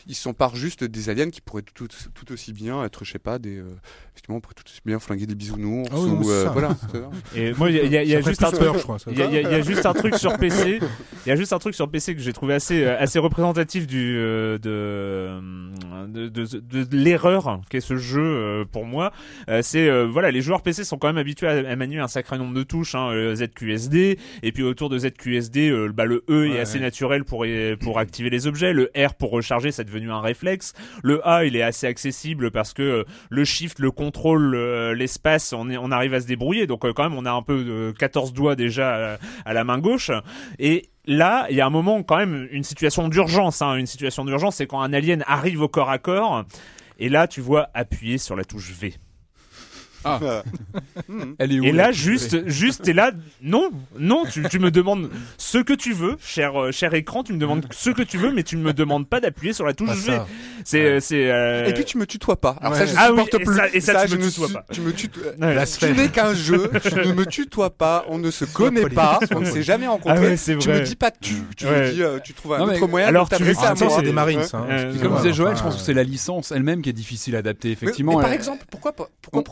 euh, il s'empare juste des aliens qui pourraient tout, tout aussi bien être je sais pas des euh, effectivement on pourrait tout aussi bien flinguer des bisounours Ah oui, ou euh, ça. voilà ça. <laughs> Et moi, il y a, il y a- il y a Ça ferait juste un truc. ça. Il y, a, y juste un truc sur PC. Il y a juste un truc sur PC que j'ai trouvé assez euh, assez représentatif du euh, de de, de, de- de l'erreur qu'est ce jeu pour moi. C'est voilà, les joueurs PC sont quand même habitués à, à manier un sacré nombre de touches, hein, ZQSD, et puis autour de ZQSD, bah, le E est assez naturel pour pour activer les objets, le R pour recharger, c'est devenu un réflexe. Le A, il est assez accessible parce que euh, le shift, le contrôle, euh, l'espace, on, arrive à se débrouiller. Donc euh, quand même, on a un peu de 14 doigts déjà à la main gauche. Et là, il y a un moment quand même une situation d'urgence. Hein. Une situation d'urgence, c'est quand un alien arrive au corps à corps. Et là, tu vois appuyer sur la touche V. <laughs> Elle est où Et là, juste, juste, t'es là, non, non, tu, tu me demandes ce que tu veux, cher, euh, cher écran, tu me demandes ce que tu veux, mais tu ne me demandes pas d'appuyer sur la touche Pas V. ça. C'est, euh, c'est. euh, et puis tu me tutoies pas alors ça je Ah oui, supporte et plus ça- et ça, tu je me ne tutoies pas. tu me tutoies ouais. tu n'es qu'un jeu, tu ne me tutoies pas, on ne se <laughs> connaît pas, on ne s'est jamais rencontrés. Ah ouais, c'est tu vrai. me dis pas tu, tu Ouais. me dis, euh, tu trouves un Non, mais- autre moyen alors, de tu t'adresser veux- à Ah, ça, moi. c'est des Marines, Ouais. ça. hein, Euh, excusez-moi, Comme disait Joël, enfin, je pense que c'est la licence elle-même qui est difficile à adapter. Mais- Effectivement, mais, par elle- exemple, pourquoi pas- pourquoi On-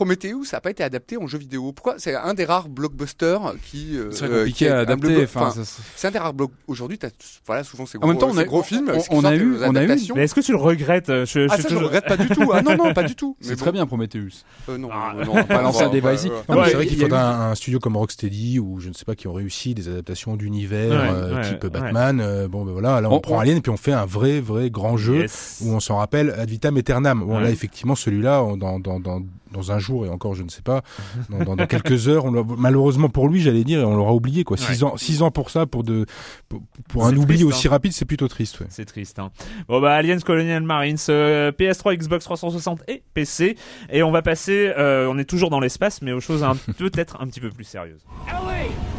Ça n'a pas été adapté en jeu vidéo Pourquoi? C'est un des rares blockbusters qui euh, c'est euh, compliqué qui est à un adapter. Enfin, c'est un des rares blocs aujourd'hui. t'as- Voilà, souvent c'est En gros, même temps, on a- gros films. on- on a eu- on a eu-. Mais est-ce que tu le regrettes Je, je Ah suis ça je toujours- regrette pas du tout. Ah non non pas du tout. c'est très bien Prometheus. euh, non, Ah, non, non, pas lancer un ouais, débat ouais, ici. Non, c'est vrai il qu'il faudrait un, un studio comme Rocksteady ou je ne sais pas qui ont réussi des adaptations d'univers euh, type. Batman. euh, bon ben voilà, là on, prend Alien et puis on fait un vrai vrai grand jeu où on s'en rappelle ad vitam aeternam. Bon là effectivement celui-là on- dans, dans, dans, dans un jour et encore je ne sais pas dans, dans, dans quelques heures on malheureusement pour lui j'allais dire on l'aura oublié quoi. Six Ouais. ans six ans pour ça pour de pour, pour un oubli aussi hein. rapide c'est plutôt triste. Ouais. C'est triste. Hein. Bon bah Aliens Colonial Marines, euh, PS3, Xbox 360 et PC. Et on va passer, euh, on est toujours dans l'espace, mais aux choses un- <laughs> peut-être un petit peu plus sérieuses. Let's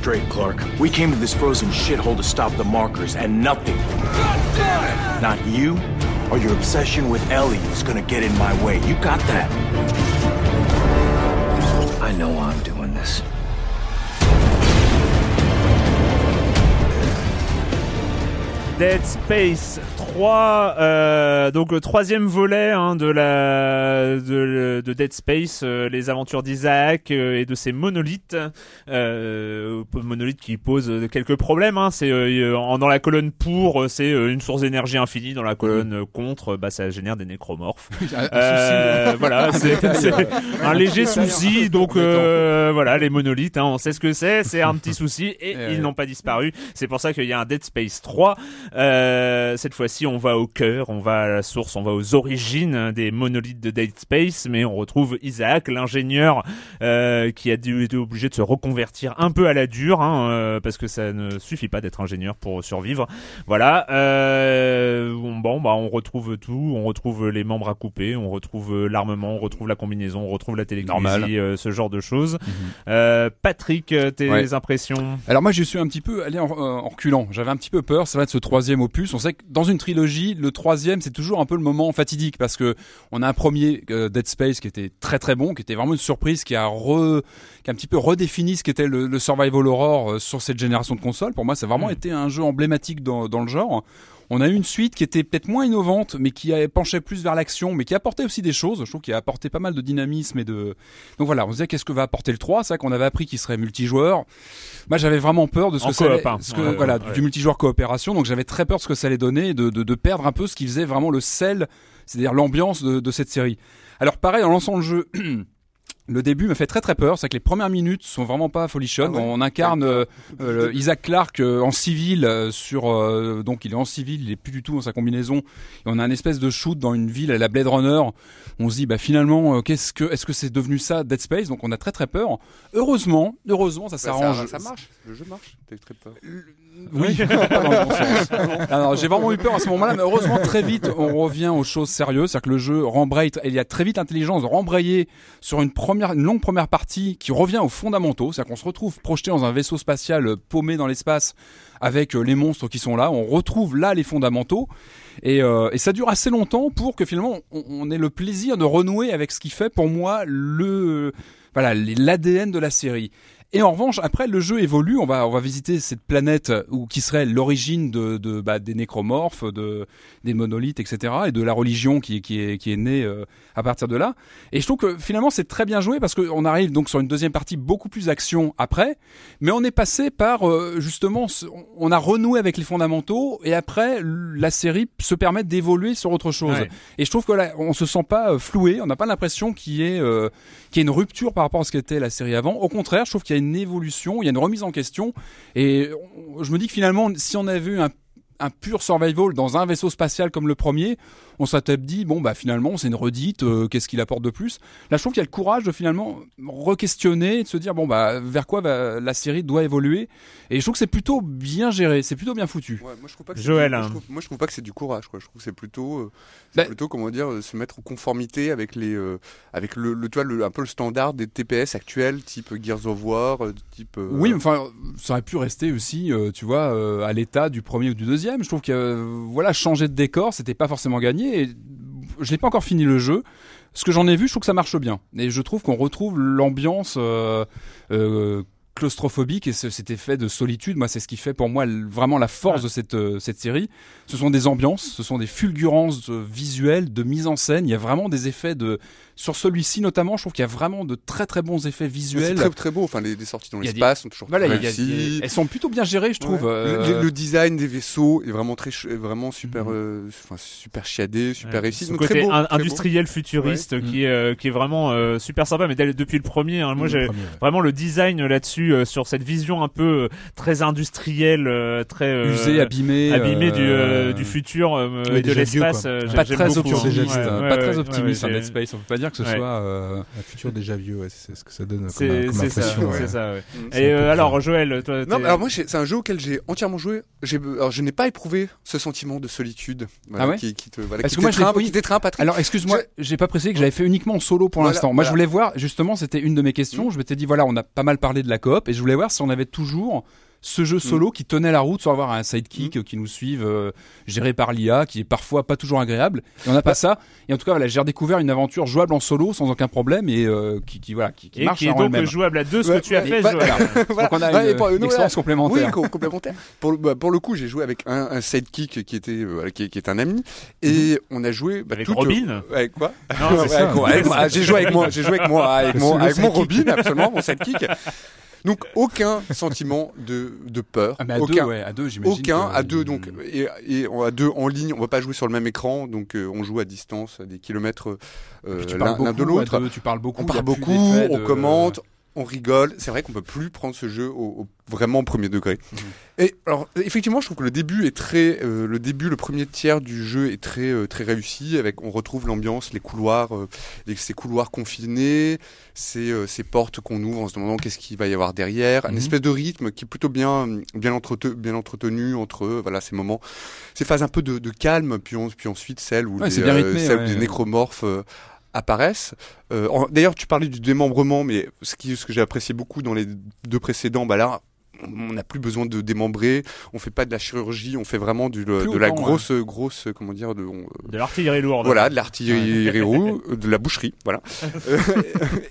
straight, Clark. We came to this frozen shithole to stop the markers, and nothing. God damn it! Not you, or your obsession with Ellie is gonna get in my way. You got that? I know I'm doing this. Dead Space 3, euh, donc le troisième volet hein, de la de, de Dead Space, euh, les aventures d'Isaac euh, et de ses monolithes, euh, monolithes qui posent quelques problèmes. Hein, c'est euh, dans la colonne pour, euh, c'est une source d'énergie infinie, dans la colonne euh, contre, bah ça génère des nécromorphes. <laughs> Un- voilà, c'est <laughs> c'est un léger souci. Donc euh, voilà, les monolithes, hein, on sait ce que c'est. C'est un petit <laughs> souci et Eh ils n'ont pas disparu. C'est pour ça qu'il y a un Dead Space 3. Euh, cette fois-ci, on va au cœur, on va à la source, on va aux origines des monolithes de Dead Space, mais on retrouve Isaac, l'ingénieur, euh, qui a dû, été obligé de se reconvertir un peu à la dure, hein, euh, parce que ça ne suffit pas d'être ingénieur pour survivre. Voilà. Euh, bon, bah, on retrouve tout. On retrouve les membres à couper, on retrouve l'armement, on retrouve la combinaison, on retrouve la télékinésie, euh, ce genre de choses. Euh, Patrick, tes Ouais. impressions? Alors moi je suis un petit peu allé en, en reculant. J'avais un petit peu peur, c'est vrai de ce troisième opus. On sait que dans une trilogie, le troisième c'est toujours un peu le moment fatidique parce que on a un premier euh, Dead Space qui était très très bon, qui était vraiment une surprise, qui a re, qui a un petit peu redéfini ce qu'était le, le survival horror euh, sur cette génération de consoles. Pour moi, ça a vraiment Mm. été un jeu emblématique dans, dans le genre. On a eu une suite qui était peut-être moins innovante, mais qui a penché plus vers l'action, mais qui apportait aussi des choses. Je trouve qu'il a apporté pas mal de dynamisme et de. Donc voilà, on se disait qu'est-ce que va apporter le 3 C'est vrai qu'on avait appris qu'il serait multijoueur. Moi, j'avais vraiment peur de ce En que ça coop, allait- hein. ce que- Ouais, voilà, ouais. du multijoueur coopération. Donc j'avais très peur de ce que ça allait donner, de, de, de perdre un peu ce qui faisait vraiment le sel, c'est-à-dire l'ambiance de, de cette série. Alors pareil, en lançant le jeu. <clears throat> Le début me fait très très peur, c'est que les premières minutes sont vraiment pas folichonnes. Ah ouais On incarne euh, euh, Isaac Clarke euh, en civil sur euh, donc il est en civil, il est plus du tout dans sa combinaison. Et on a un espèce de shoot dans une ville à la Blade Runner. On se dit bah finalement qu'est-ce que est-ce que c'est devenu ça Dead Space? Donc on a très très peur. Heureusement, heureusement ça Bah, s'arrange. Ça, ça marche, le jeu marche. T'as eu très peur. Oui, pas <laughs> dans le bon sens. Alors, j'ai vraiment eu peur à ce moment-là, mais heureusement, très vite, on revient aux choses sérieuses. C'est-à-dire que le jeu rembraye, il y a très vite l'intelligence de rembrayer sur une première, une longue première partie qui revient aux fondamentaux. C'est-à-dire qu'on se retrouve projeté dans un vaisseau spatial euh, paumé dans l'espace avec euh, les monstres qui sont là. On retrouve là les fondamentaux. Et, euh, et ça dure assez longtemps pour que finalement, on, on ait le plaisir de renouer avec ce qui fait pour moi le, voilà, l'ADN de la série. Et en revanche, après, le jeu évolue. On va, on va visiter cette planète où qui serait l'origine de, de bah, des nécromorphes, de des monolithes, etc., et de la religion qui, qui est qui est née euh, à partir de là. Et je trouve que finalement, c'est très bien joué parce qu'on arrive donc sur une deuxième partie beaucoup plus action après, mais on est passé par euh, justement, on a renoué avec les fondamentaux et après, la série se permet d'évoluer sur autre chose. Ouais. Et je trouve que là, on se sent pas euh, floué, on n'a pas l'impression qu'il y ait euh, qu'il y ait une rupture par rapport à ce qu'était la série avant. Au contraire, je trouve qu'il y a une évolution, il y a une remise en question. Et je me dis que finalement, si on avait eu un, un pur survival dans un vaisseau spatial comme le premier, on peut-être dit bon bah finalement c'est une redite, euh, qu'est-ce qu'il apporte de plus? Là, je trouve qu'il y a le courage de finalement re-questionner, et de se dire bon bah vers quoi va- la série doit évoluer. Et je trouve que c'est plutôt bien géré, c'est plutôt bien foutu. Ouais, moi je trouve pas que c'est Joël, du- moi, hein. je trouve, moi, je trouve pas que c'est du courage quoi. Je trouve que c'est plutôt euh, c'est Bah- plutôt comment dire euh, se mettre en conformité avec les euh, avec le, le tu vois, le- un peu le standard des TPS actuels type Gears of War, type euh, Oui, enfin, ça aurait pu rester aussi, euh, tu vois, euh, à l'état du premier ou du deuxième. Je trouve que, euh, voilà, changer de décor, c'était pas forcément gagné. Et je n'ai pas encore fini le jeu. Ce que j'en ai vu, je trouve que ça marche bien. Et je trouve qu'on retrouve l'ambiance euh, euh, claustrophobique et ce- cet effet de solitude. Moi, c'est ce qui fait pour moi vraiment la force de cette euh, cette série. Ce sont des ambiances, ce sont des fulgurances visuelles, de mise en scène. Il y a vraiment des effets de sur celui-ci notamment. Je trouve qu'il y a vraiment de très très bons effets c'est visuels. très très beau. Enfin les, les sorties dans l'espace sont toujours Voilà, a- réussies. a- elles sont plutôt bien gérées, je trouve. Ouais. euh, Le, le design des vaisseaux est vraiment très vraiment super Mhm. euh, enfin, super chiadé, super Ouais, réussi. ce Donc, côté très beau, in- très beau. industriel futuriste Ouais. qui est euh, qui est vraiment euh, super sympa mais dès- depuis le premier hein, moi Le j'ai vraiment le design là-dessus euh, sur cette vision un peu très industrielle euh, très euh, usé, abîmé, abîmé du, du futur euh, Ouais, et de l'espace pas très optimiste, hein. optimiste, hein, pas très optimiste un Dead Space. On peut pas dire que ce Ouais. soit. euh, Un futur déjà vieux, ouais, c'est ce que ça donne comme, c'est ça impression. ouais. ça ouais. Mm. Et un euh, alors. Joël toi Non, mais alors moi c'est un jeu auquel j'ai entièrement joué. Alors je n'ai pas éprouvé ce sentiment de solitude. Voilà, Ah ouais qui, qui te voilà, Parce qui que moi, t'étreint- oui. Patrick. Alors, excuse-moi, j'ai pas précisé que j'avais fait uniquement en solo pour Voilà, l'instant. Moi, je voulais voir, justement, c'était une de mes questions. Je m'étais dit, voilà, on a pas mal parlé de la coop et je voulais voir si on avait toujours ce jeu solo qui tenait la route sans avoir un sidekick euh, qui nous suive, euh, géré par l'IA, qui est parfois pas toujours agréable. Et on n'a pas ça. Et en tout cas, voilà, j'ai redécouvert une aventure jouable en solo sans aucun problème et euh, qui, qui voilà, qui, qui Et marche qui est donc jouable à deux, ce Ouais, que tu as fait, bah. <laughs> Voilà. Donc on a Ouais, une, pour- une expérience complémentaire. Oui, co- complémentaire. Pour le, bah, pour le coup, j'ai joué avec un, un sidekick qui était, euh, qui, qui est un ami, et on a joué bah, Avec toute- Robin Avec quoi Non, Ouais, moi. <laughs> J'ai joué avec moi, j'ai joué avec moi, <laughs> avec mon, avec. Robin, absolument, mon sidekick. Donc aucun sentiment de, de peur, Ah, mais à aucun, deux, ouais, à deux, j'imagine. aucun que- à deux donc et, et à deux en ligne, on va pas jouer sur le même écran, donc euh, on joue à distance, à des kilomètres euh, tu l'un de l'autre. Tu parles beaucoup. On parle beaucoup, on de- commente, on rigole. C'est vrai qu'on peut plus prendre ce jeu au, au- vraiment au premier degré. Mhm. Et alors, effectivement, je trouve que le début est très, euh, le début, le premier tiers du jeu est très, euh, très réussi. Avec, on retrouve l'ambiance, les couloirs, euh, les- ces couloirs confinés, ces, ces portes qu'on ouvre en se demandant qu'est-ce qu'il va y avoir derrière. Mhm. Une espèce de rythme qui est plutôt bien, bien entretenu, bien entretenu entre, voilà, ces moments, ces phases un peu de, de calme, puis, on- puis ensuite celles où Ouais, les, c'est bien rythmé, celles où ouais. des nécromorphes apparaissent. Euh, D'ailleurs, tu parlais du démembrement, mais ce, qui, ce que j'ai apprécié beaucoup dans les deux précédents, bah là, on n'a plus besoin de démembrer, on fait pas de la chirurgie, on fait vraiment du, de la grosse, grosse, comment dire, de, on- De l'artillerie lourde. voilà, de l'artillerie rouge, de la boucherie, voilà. <laughs> Euh,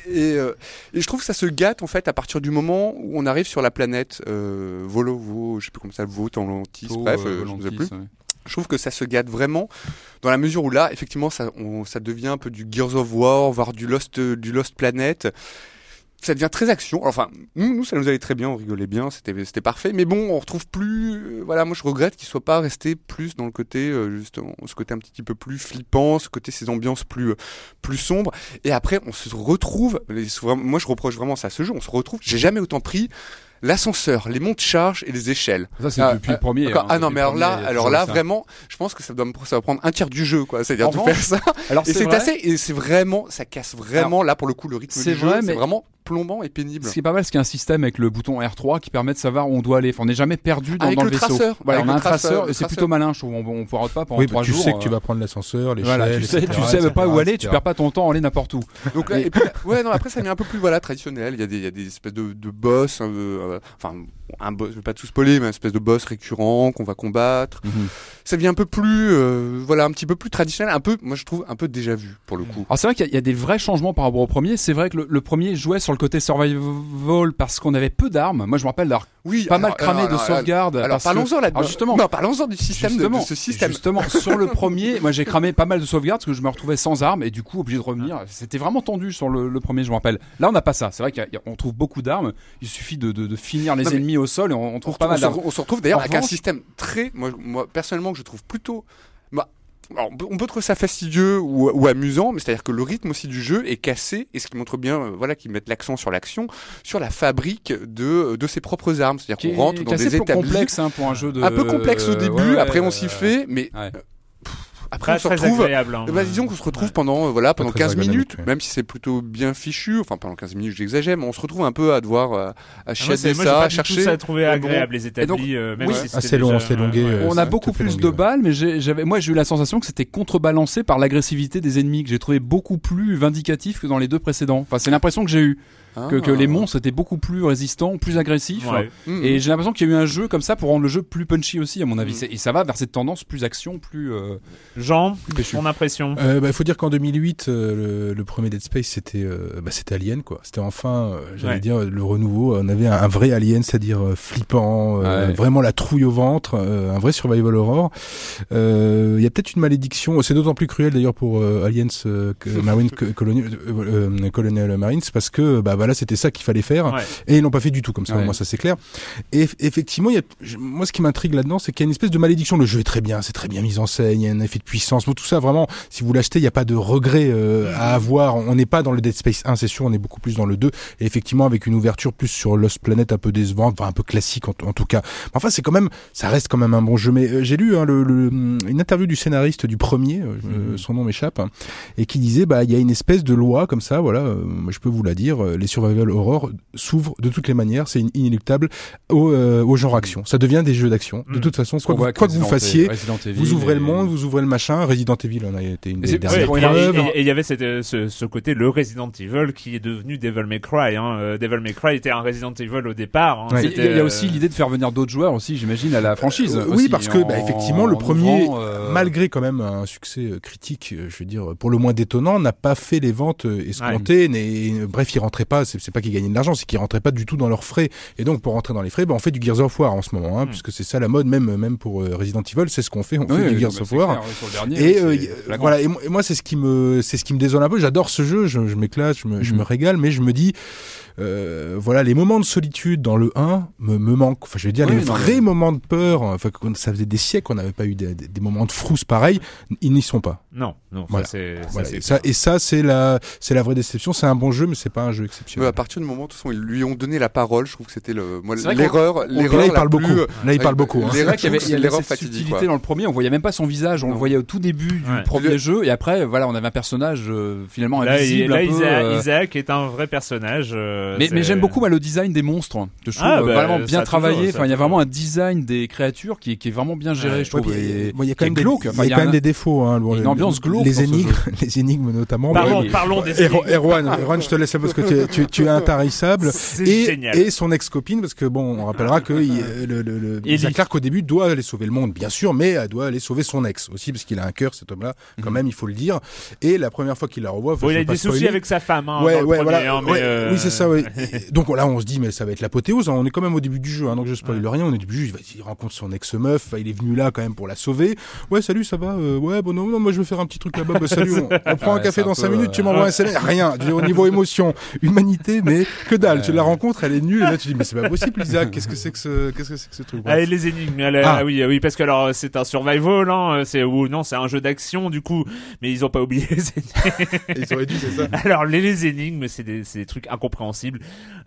et, euh, et je trouve que ça se gâte en fait à partir du moment où on arrive sur la planète euh, Volo, Vo- je sais plus comment ça, Volantis, Tôt, bref, euh, je ne sais plus ouais. Je trouve que ça se gâte vraiment dans la mesure où là, effectivement, ça, devient un peu du Gears of War, voire du Lost, euh, du Lost Planet. Ça devient très action. Enfin, nous, nous, ça nous allait très bien, on rigolait bien, c'était, parfait. Mais bon, on retrouve plus. euh, voilà, moi, je regrette qu'il soit pas resté plus dans le côté, euh, justement, ce côté un petit peu plus flippant, ce côté ces ambiances plus, euh, plus sombres. Et après, on se retrouve. Moi, je reproche vraiment ça à ce jeu. On se retrouve. J'ai jamais autant pris l'ascenseur, les montes charges et les échelles. Ça, c'est Ah, depuis ah, le premier. Hein, ah non, mais alors là, alors là, ça. vraiment, je pense que ça, doit, me- ça va prendre un tiers du jeu, quoi. C'est-à-dire de faire ça. Alors Et c'est vrai. assez, et c'est vraiment, ça casse vraiment, là, pour le coup, le rythme c'est du jeu. vrai, C'est mais- vraiment plombant et pénible. Ce qui est pas mal, c'est qu'il y a un système avec le bouton R3 qui permet de savoir où on doit aller. Enfin, on n'est jamais perdu dans, Avec dans le le vaisseau. traceur, Voilà, avec on a le un traceur, c'est plutôt malin, je trouve. On, on pourra pas pendant Oui, trois tu jours. sais que tu euh, vas prendre l'ascenseur, l'échelle. Voilà, tu sais, etc., tu sais pas etc., où aller, tu perds pas ton temps à aller n'importe où. Donc là, Et- et puis là- ouais, non, après, ça devient un peu plus, voilà, traditionnel. Il y a des, il y a des espèces de, de boss, euh, euh, enfin, un boss, je vais pas tout spoiler, mais un espèce de boss récurrent qu'on va combattre. Ça devient un peu plus, euh, voilà, un petit peu plus traditionnel, un peu, moi, je trouve, un peu déjà vu, pour le coup. Alors c'est vrai qu'il y, a- il y a des vrais changements par rapport au premier. C'est vrai que le, le premier jouait sur le côté survival parce qu'on avait peu d'armes. Moi je me rappelle d'avoir Oui, pas mal cramé alors- de sauvegarde. Alors, parlons-en là. Justement, non, parlons-en du système, de, de justement, ce système. Justement, sur le premier, moi j'ai cramé pas mal de sauvegardes parce que je me retrouvais sans armes et du coup obligé de revenir. C'était vraiment tendu sur le, le premier, je me rappelle. Là on n'a pas ça. C'est vrai qu'on trouve beaucoup d'armes. Il suffit de, de- de finir les Non, ennemis au sol et on, on trouve pas mal on se retrouve d'ailleurs avec un système très, moi, moi personnellement, que je trouve plutôt. bah, alors, on peut- trouver ça fastidieux ou, ou amusant, mais c'est-à-dire que le rythme aussi du jeu est cassé, et ce qui montre bien, euh, voilà, qu'ils mettent l'accent sur l'action, sur la fabrique de, de ses propres armes. C'est-à-dire est- qu'on rentre dans des établis. complexe hein, pour un jeu de. Un peu complexe au début, Ouais, ouais, après on s'y euh, fait, mais ouais. Après on se retrouve. agréable. hein. Ben, disons qu'on se retrouve Ouais. pendant euh, voilà pendant très 15 ergonomique, minutes, ouais. même si c'est plutôt bien fichu. Enfin pendant 15 minutes, j'exagère, mais on se retrouve un peu à devoir euh, à Ah, moi, ça, pas à chercher. tout ça trouvé agréable les établis, donc, euh, même oui, si c'était assez long, déjà- longué, ouais, euh, On a beaucoup plus de balles, mais j'ai- j'avais, moi j'ai eu la sensation que c'était contrebalancé par l'agressivité des ennemis que j'ai trouvé beaucoup plus vindicatif que dans les deux précédents. Enfin, c'est l'impression que j'ai eu que, que Ah. les monstres étaient beaucoup plus résistants, plus agressifs. Ouais. Mmh. Et j'ai l'impression qu'il y a eu un jeu comme ça pour rendre le jeu plus punchy aussi, à mon avis. Mm. C'est- Et ça va vers cette tendance plus action, plus. euh, Jean, péchu. ton impression Euh, bah, il faut dire qu'en 2008, euh, le, le premier Dead Space, c'était euh, bah, c'était Alien, quoi. C'était enfin, euh, j'allais Ouais. dire, le renouveau. On avait un, un vrai Alien, c'est-à-dire euh, flippant, euh, Ouais. vraiment la trouille au ventre, euh, un vrai survival horror. Euh, Il y a peut-être une malédiction. C'est d'autant plus cruel d'ailleurs pour euh, Aliens euh, que <laughs> Marine euh, euh, Colonial Marines parce que bah voilà, c'était ça qu'il fallait faire. Ouais. Et ils l'ont pas fait du tout comme ça, Ouais. moi ça c'est clair. Et eff- effectivement, il y a, je- moi ce qui m'intrigue là-dedans, c'est qu'il y a une espèce de malédiction. Le jeu est très bien, c'est très bien mis en scène, il y a un effet de puissance, bon, tout ça vraiment. Si vous l'achetez, il n'y a pas de regret euh, à avoir. On n'est pas dans le Dead Space 1, c'est sûr, on est beaucoup plus dans le 2. Et effectivement, avec une ouverture plus sur Lost Planet un peu décevante, enfin un peu classique en, en tout cas. Mais enfin, c'est quand même, ça reste quand même un bon jeu. Mais euh, j'ai lu hein, le, le- une interview du scénariste du premier, euh, euh, son nom m'échappe, hein, et qui disait, bah il y a une espèce de loi comme ça, voilà. euh, je peux vous la dire, euh, les survival horror s'ouvrent de toutes les manières, c'est in- inéluctable au, euh, au genre action. Ça devient des jeux d'action. De Mm. toute façon, quoi, vous- quoi que vous fassiez, Evil vous ouvrez le monde, vous ouvrez le machin. Resident Evil en a été une des dernières et- preuves. et- et il y avait cette, euh, ce, ce côté le Resident Evil qui est devenu Devil May Cry. Hein. Euh, Devil May Cry était un Resident Evil au départ. hein. Ouais. Il y a- il aussi l'idée de faire venir d'autres joueurs aussi, j'imagine, à la franchise. Euh, oui, aussi, parce que en- bah, effectivement, le premier, ouvrant, euh, malgré quand même un succès critique, je veux dire, pour le moins détonnant, n'a pas fait les ventes escomptées. bref, ils rentraient pas. C'est c'est pas qu'ils gagnaient de l'argent, c'est qu'ils rentraient pas du tout dans leurs frais. Et donc, pour rentrer dans les frais, bah, on fait du Gears of War en ce moment, hein, Mm. puisque c'est ça la mode, même même pour euh, Resident Evil, c'est ce qu'on fait. On oui, fait du Gears bah, of War. clair, dernier, Et euh, voilà, et moi, c'est ce qui me, c'est ce qui me désole un peu. J'adore ce jeu, je, je m'éclate, je me, je Mhm. me régale, mais je me dis, euh, voilà, les moments de solitude dans le 1 me, me manquent. Enfin, je veux dire, Oui, les non, vrais mais- moments de peur. Enfin, qu'on- ça faisait des siècles qu'on n'avait pas eu des, des- des moments de frousse pareils. Ils n'y sont pas. Non, non, Voilà. ça Voilà, et ça, clair. et ça, c'est la, c'est la vraie déception. C'est un bon jeu, mais c'est pas un jeu exceptionnel. à partir du moment, de toute façon, ils lui ont donné la parole. Je trouve que c'était le, l'erreur, Et l'erreur. là, il parle plus- beaucoup. Là, il euh, parle beaucoup. hein. C'est vrai qu'il y avait, il y avait l'erreur cette fatidique, subtilité quoi. dans le premier, on voyait même pas son visage, on le voyait au tout début du Ouais. premier Le- jeu, et après, voilà, on avait un personnage euh, finalement Là, invisible. là, un peu, Isaac, euh, Isaac est un vrai personnage. euh, Mais, c'est- mais j'aime beaucoup moi, le design des monstres, que je trouve Ah, euh, bah, vraiment bien travaillé. toujours, enfin, il y a vraiment un design des créatures qui est, qui est vraiment bien géré, Ouais. je trouve. Ouais, puis, et- bon, il y a quand même des, glauque. y Enfin, a il y a quand même un- des défauts. Hein, Bon, une le- ambiance glauque Les énigmes, <laughs> les énigmes notamment. Parlons, Mais- parlons des. Erwan, énigmes. Erwan, Erwan, je te laisse parce que tu, es- tu, tu es intarissable. C'est Et, génial. et son ex-copine, parce que bon, on rappellera que il- euh, le, le, au début doit aller sauver le monde, bien sûr, mais elle doit aller sauver son ex aussi, parce qu'il a un cœur, cet homme-là, quand même, il faut le dire. Et la première fois qu'il la revoit, Bon, il a des soucis avec sa femme. Hein, Ouais, ouais, premier, voilà. hein, mais, euh, Oui, c'est ça, <laughs> donc là, on se dit, mais ça va être l'apothéose. hein. On est quand même au début du jeu, hein, donc je spoil rien. On est au début du jeu, il rencontre son ex-meuf, il est venu là quand même pour la sauver. Ouais, salut, ça va Euh, Ouais, bon, non, non, moi je vais faire un petit truc là-bas. Bah, <laughs> salut, on, on prend un Ouais, café dans peu, 5 minutes, tu m'envoies un SMS. Rien. Veux au niveau émotion, humanité, mais que dalle. Tu la rencontres, elle est nulle. Et là, tu dis, mais c'est pas <laughs> possible, Isaac. Qu'est-ce que c'est que ce, qu'est-ce que c'est que ce truc? Bref. les énigmes. elle- Ah. ah oui, ah oui, parce que alors c'est un survival, hein, c'est ou non, c'est un jeu d'action du coup, mais ils ont pas oublié les énigmes. Ils auraient dû, c'est ça. Alors les, les énigmes, c'est des, c'est des trucs incompréhensibles,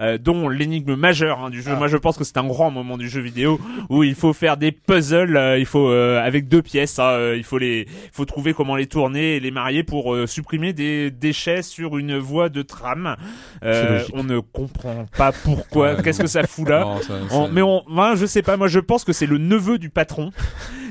euh, dont l'énigme majeure hein, du jeu. Moi, je pense que c'est un grand moment du jeu vidéo où il faut faire des puzzles. euh, il faut euh, avec deux pièces, hein, euh, il faut les, il faut trouver comment les tourner et les marier pour euh, supprimer des déchets sur une voie de tram. Euh, on ne comprend pas pourquoi. Ouais, Qu'est-ce que ça fout là <laughs> Non, ça- on- ça- mais on, moi, je sais pas. Moi, je pense que c'est le neveu du patron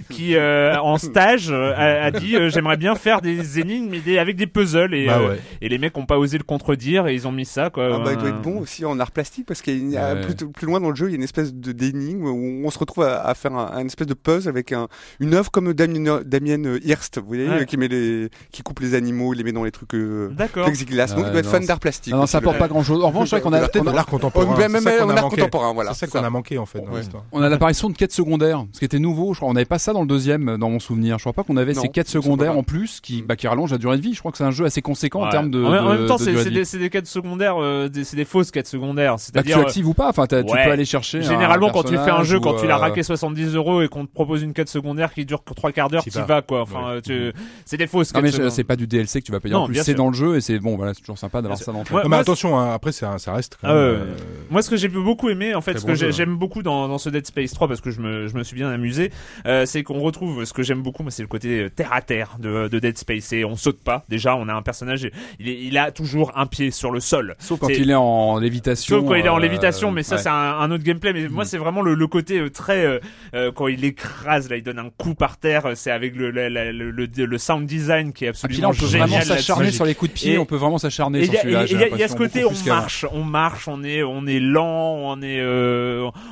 qui, euh, en stage, a, a dit euh, j'aimerais bien faire des énigmes mais des, avec des puzzles et, Bah euh, ouais. et les mecs ont pas osé le contredire et ils ont mis ça quoi. Ah bah, Euh, être bon aussi en art plastique parce qu'il y a Ouais. plus, plus loin dans le jeu, il y a une espèce de d'énigme où on se retrouve à, à faire un, un espèce de puzzle avec un, une œuvre comme Damien, Damien Hirst, vous voyez, Ouais. euh, qui met les, qui coupe les animaux, il les met dans les trucs euh, D'accord. plexiglas. Donc il doit être non, fan d'art plastique. Non, non, ça le apporte gars. pas grand chose. En revanche, c'est vrai qu'on a, Peut-être on a- de l'art contemporain. Même- c'est ça même qu'on en a art manqué. contemporain, voilà, C'est ça qu'on a manqué, en fait, dans Ouais. l'histoire. on a l'apparition de quêtes secondaires, ce qui était nouveau. Je crois, on n'avait pas ça dans le deuxième, dans mon souvenir. Je crois pas qu'on avait ces quêtes secondaires en plus qui, bah, qui rallongent la durée de vie. Je crois que c'est un jeu assez conséquent en termes de. en, même- temps, c'est des, quêtes secondaires, euh, c'est des fausses quêtes secondaires. Bah, C'est-à-dire, tu actives ou pas. Enfin, tu peux aller chercher. un Généralement, quand tu fais un jeu, quand tu l'as euh, raqué 70 euros et qu'on te propose une quête secondaire qui dure que trois quarts d'heure, t'y vas. quoi. Enfin, tu... c'est des fausses Non quêtes mais c'est pas du DLC que tu vas payer Non, en plus, c'est dans le jeu et c'est bon voilà c'est toujours sympa d'avoir ça dans le jeu. Ouais, Non, mais attention, hein, après, ça, ça reste quand Ah même. euh, Moi, ce que j'ai beaucoup aimé, en fait, ce bon que j'aime beaucoup dans, dans ce Dead Space 3, parce que je me, je me suis bien amusé, euh, c'est qu'on retrouve ce que j'aime beaucoup, c'est le côté terre à terre de, de Dead Space. Et on saute pas. Déjà, on a un personnage, il, est, il a toujours un pied sur le sol. Sauf quand il est en lévitation. Sauf quand il est en euh, lévitation, mais ça ouais. c'est un, un autre gameplay. Mais Mm. moi c'est vraiment le, le côté euh, très euh, quand il écrase là, il donne un coup par terre. C'est avec le, la- la- le, sound design qui est puis là absolument on peut génial. vraiment s'acharner sur les coups de pied, Et- on peut vraiment s'acharner il y a- y a- l'impression, ce côté, on marche, on marche, on est, on est lent, on est,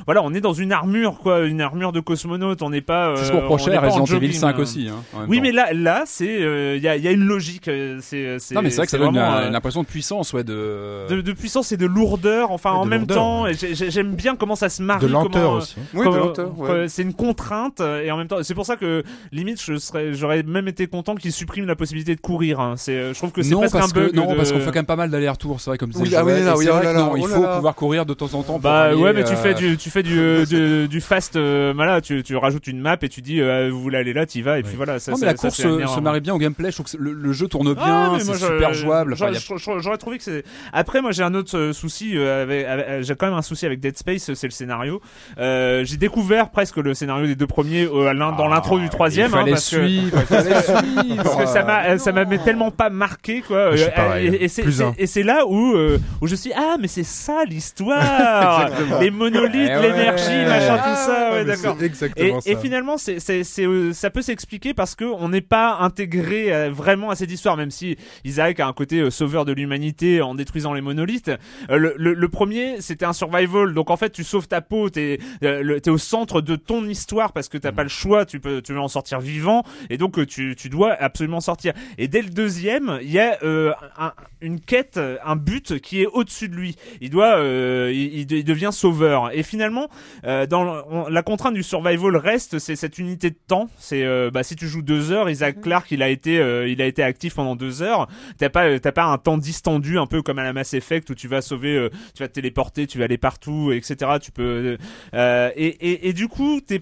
voilà, on est dans une armure quoi, une armure de cosmonaute. On n'est pas. C'est ce qu'on on reprochait à en Resident Evil jogging, 5 euh. aussi. hein, en même Oui, temps. mais là, là, c'est, euh, il y a, il y a une logique. C'est. Non mais c'est vrai que ça donne vraiment, une, euh, une impression de puissance, ouais, de. de, de puissance et de lourdeur, enfin Et en même lourdeur, temps, ouais. j'aime bien comment ça se marie, de lenteur comment, euh, aussi. Oui, lenteur, ouais. euh, C'est une contrainte euh, et en même temps, c'est pour ça que limite, je serais, j'aurais même été content qu'ils suppriment la possibilité de courir. hein. C'est, euh, je trouve que c'est presque un bug. que, non, de- parce qu'on fait quand même pas mal d'allers-retours, c'est vrai, comme Oui, disait ah oui, là, oui, c'est oh vrai là non, il oh faut pouvoir courir de temps en temps. Bah ouais, mais tu euh, fais du, tu fais du, <laughs> euh, fast, euh, voilà, tu, tu rajoutes une map et tu dis, euh, vous voulez aller là, t'y vas et puis voilà. Ça, ça- la ça, course se, marie bien au gameplay. Je trouve que le, jeu tourne Ah, bien, c'est super jouable. J'aurais trouvé que c'est. Après, moi, j'ai un autre euh, souci. euh, avec, avec- euh, j'ai quand même un souci avec Dead Space, c'est le scénario. Euh, j'ai découvert presque le scénario des deux premiers euh, dans l'intro du troisième. Ah, hein, parce suivre, <laughs> il fallait suivre. parce que ça m'a ça m'avait tellement pas marqué quoi et, et c'est là où euh, où je suis ah mais c'est ça l'histoire <laughs> les monolithes Eh ouais. l'énergie machin tout ça ouais mais d'accord c'est et, finalement c'est ça peut s'expliquer parce que on n'est pas intégré vraiment à cette histoire, même si Isaac a un côté sauveur de l'humanité en détruisant les monolithes. Euh, le, le, le premier, c'était un survival, donc en fait, tu sauves ta peau, t'es, euh, t'es au centre de ton histoire parce que t'as pas le choix, tu peux, tu veux en sortir vivant, et donc euh, tu, tu dois absolument sortir. Et dès le deuxième, il y a euh, un- une quête, un but qui est au-dessus de lui. Il doit, euh, il, il de- il devient sauveur. Et finalement, euh, dans on- la contrainte du survival reste, c'est cette unité de temps. C'est, euh, bah, si tu joues deux heures, Isaac Clarke, il a été, euh, il a été actif pendant deux heures. T'as pas, t'as pas un temps distendu, un peu comme à la Mass Effect où tu vas sauver, euh, tu vas te téléporter, tu vas aller partout, etc. Tu peux, euh, et, et, et du coup, t'es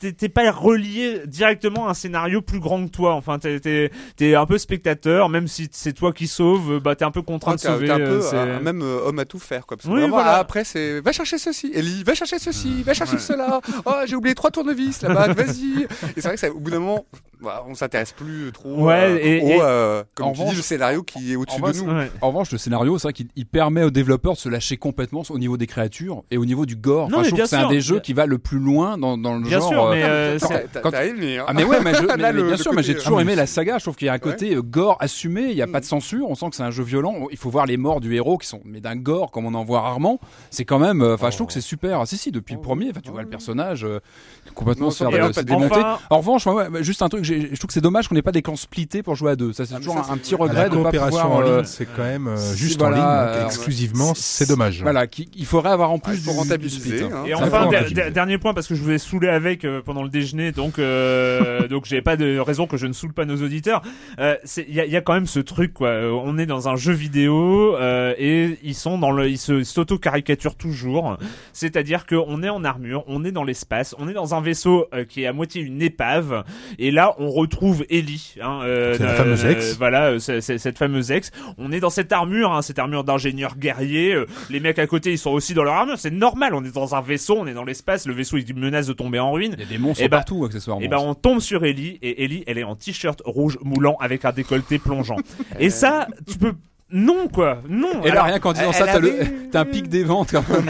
t'es pas relié directement à un scénario plus grand que toi. Enfin, t'es t'es un peu spectateur, même si c'est toi qui sauves, bah t'es un peu contraint de sauver. t'es un euh, peu c'est- un, même euh, homme à tout faire quoi. Parce que Oui, vraiment, voilà. ah, après c'est va chercher ceci, Ellie, va chercher ceci, va chercher cela. Oh j'ai oublié trois tournevis là-bas, vas-y. Et c'est vrai que ça, au bout d'un moment, bah, on s'intéresse plus trop Ouais, euh, et- au, et- euh, comme En tu revanche- dis, le scénario qui est au-dessus de nous. Ouais. En revanche, le scénario, c'est vrai qu'il il permet aux développeurs de se lâcher complètement au niveau des créatures et au niveau du gore. Non, Enfin, mais je trouve bien que c'est un des jeux qui va le plus loin dans, dans le Bien genre. sûr, euh, mais euh, quand- t'as aimé, hein. Ah mais ouais, mais, je- <laughs> mais- Là, mais le- bien le sûr, mais côté, j'ai toujours aimé la saga. Je trouve qu'il y a un côté gore assumé. Il y a Mm. pas de censure. On sent que c'est un jeu violent. Il faut voir les morts du héros qui sont mais d'un gore comme on en voit rarement. C'est quand même. Enfin, je trouve que c'est super. Ah, si si, depuis le premier, enfin, tu vois le personnage euh, complètement se démonter. En revanche, ouais, juste un truc. Je trouve que c'est dommage qu'on n'ait pas des clans splittés pour jouer à deux. Ça, c'est Ah, toujours ça, un, petit la la regret de pas coopération pouvoir. en euh, ligne, c'est quand même euh, juste voilà, en ligne, euh, donc exclusivement, c'est dommage. Voilà, il faudrait avoir en plus Ah, du rentabiliser, split. hein. Et Ça enfin, dernier point parce que je vous ai saoulé avec euh, pendant le déjeuner, donc euh, <laughs> donc j'ai pas de raison que je ne saoule pas nos auditeurs. Euh, Il y a, il y a quand même ce truc quoi. On est dans un jeu vidéo euh, et ils sont dans le, ils se s'auto caricaturent toujours. C'est-à-dire qu'on est en armure, on est dans l'espace, on est dans un vaisseau euh, qui est à moitié une épave. Et là, on retrouve Ellie. Hein, euh, C'est la euh, fameuse ex. Voilà, euh, c'est- c'est cette fameuse ex. On est dans cette armure, hein, cette armure d'ingénieur guerrier. Euh, les mecs à côté, ils sont aussi dans leur armure. C'est normal. On est dans un vaisseau, on est dans l'espace. Le vaisseau, il menace de tomber en ruine. Il y a des monstres Eh ben- partout, accessoirement. Et ben on tombe sur Ellie et Ellie elle est en t-shirt rouge moulant avec un décolleté plongeant. <laughs> et ça tu peux non quoi non. Et là, Alors, rien qu'en disant ça, t'as le- <laughs> un pic des ventes quand même. <laughs>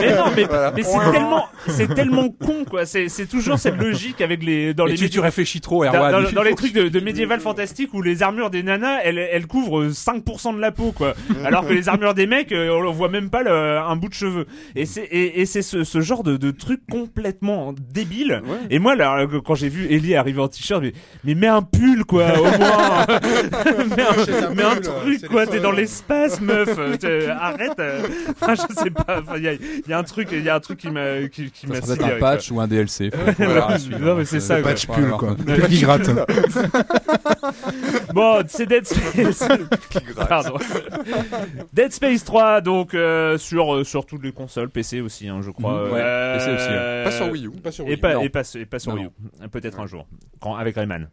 mais non mais, Voilà. mais c'est tellement c'est tellement con quoi. C'est c'est toujours cette logique avec les dans les tu, réfléchis trop, dans, Erwan. dans- les trucs de, de médiéval fantastique où les armures des nanas elles, elles couvrent 5% de la peau quoi alors que les armures des mecs euh, on voit même pas le- un bout de cheveux et c'est et, et c'est ce, ce genre de, de truc complètement débile et moi là quand j'ai vu Ellie arriver en t-shirt mais, mais mets un pull quoi au moins <laughs> mets un, mets un truc quoi t'es dans l'espace meuf <laughs> euh, arrête euh. Enfin, je sais pas il y a, y a un truc il y a un truc qui m'a qui, qui Ça m'a sidéré, un quoi. patch ou un DLC. <laughs> Non, mais c'est ça, Le quoi. Patch pull, quoi. <laughs> Qui gratte. Bon, c'est Dead Space. Pardon. Dead Space 3, donc euh, sur euh, sur toutes les consoles, PC aussi, hein, je crois. Mhm, ouais, Euh, PC aussi. Pas sur Wii U. Et pas, Non. et pas, et pas sur Non, Wii U. Peut-être un jour. Quand, avec Rayman.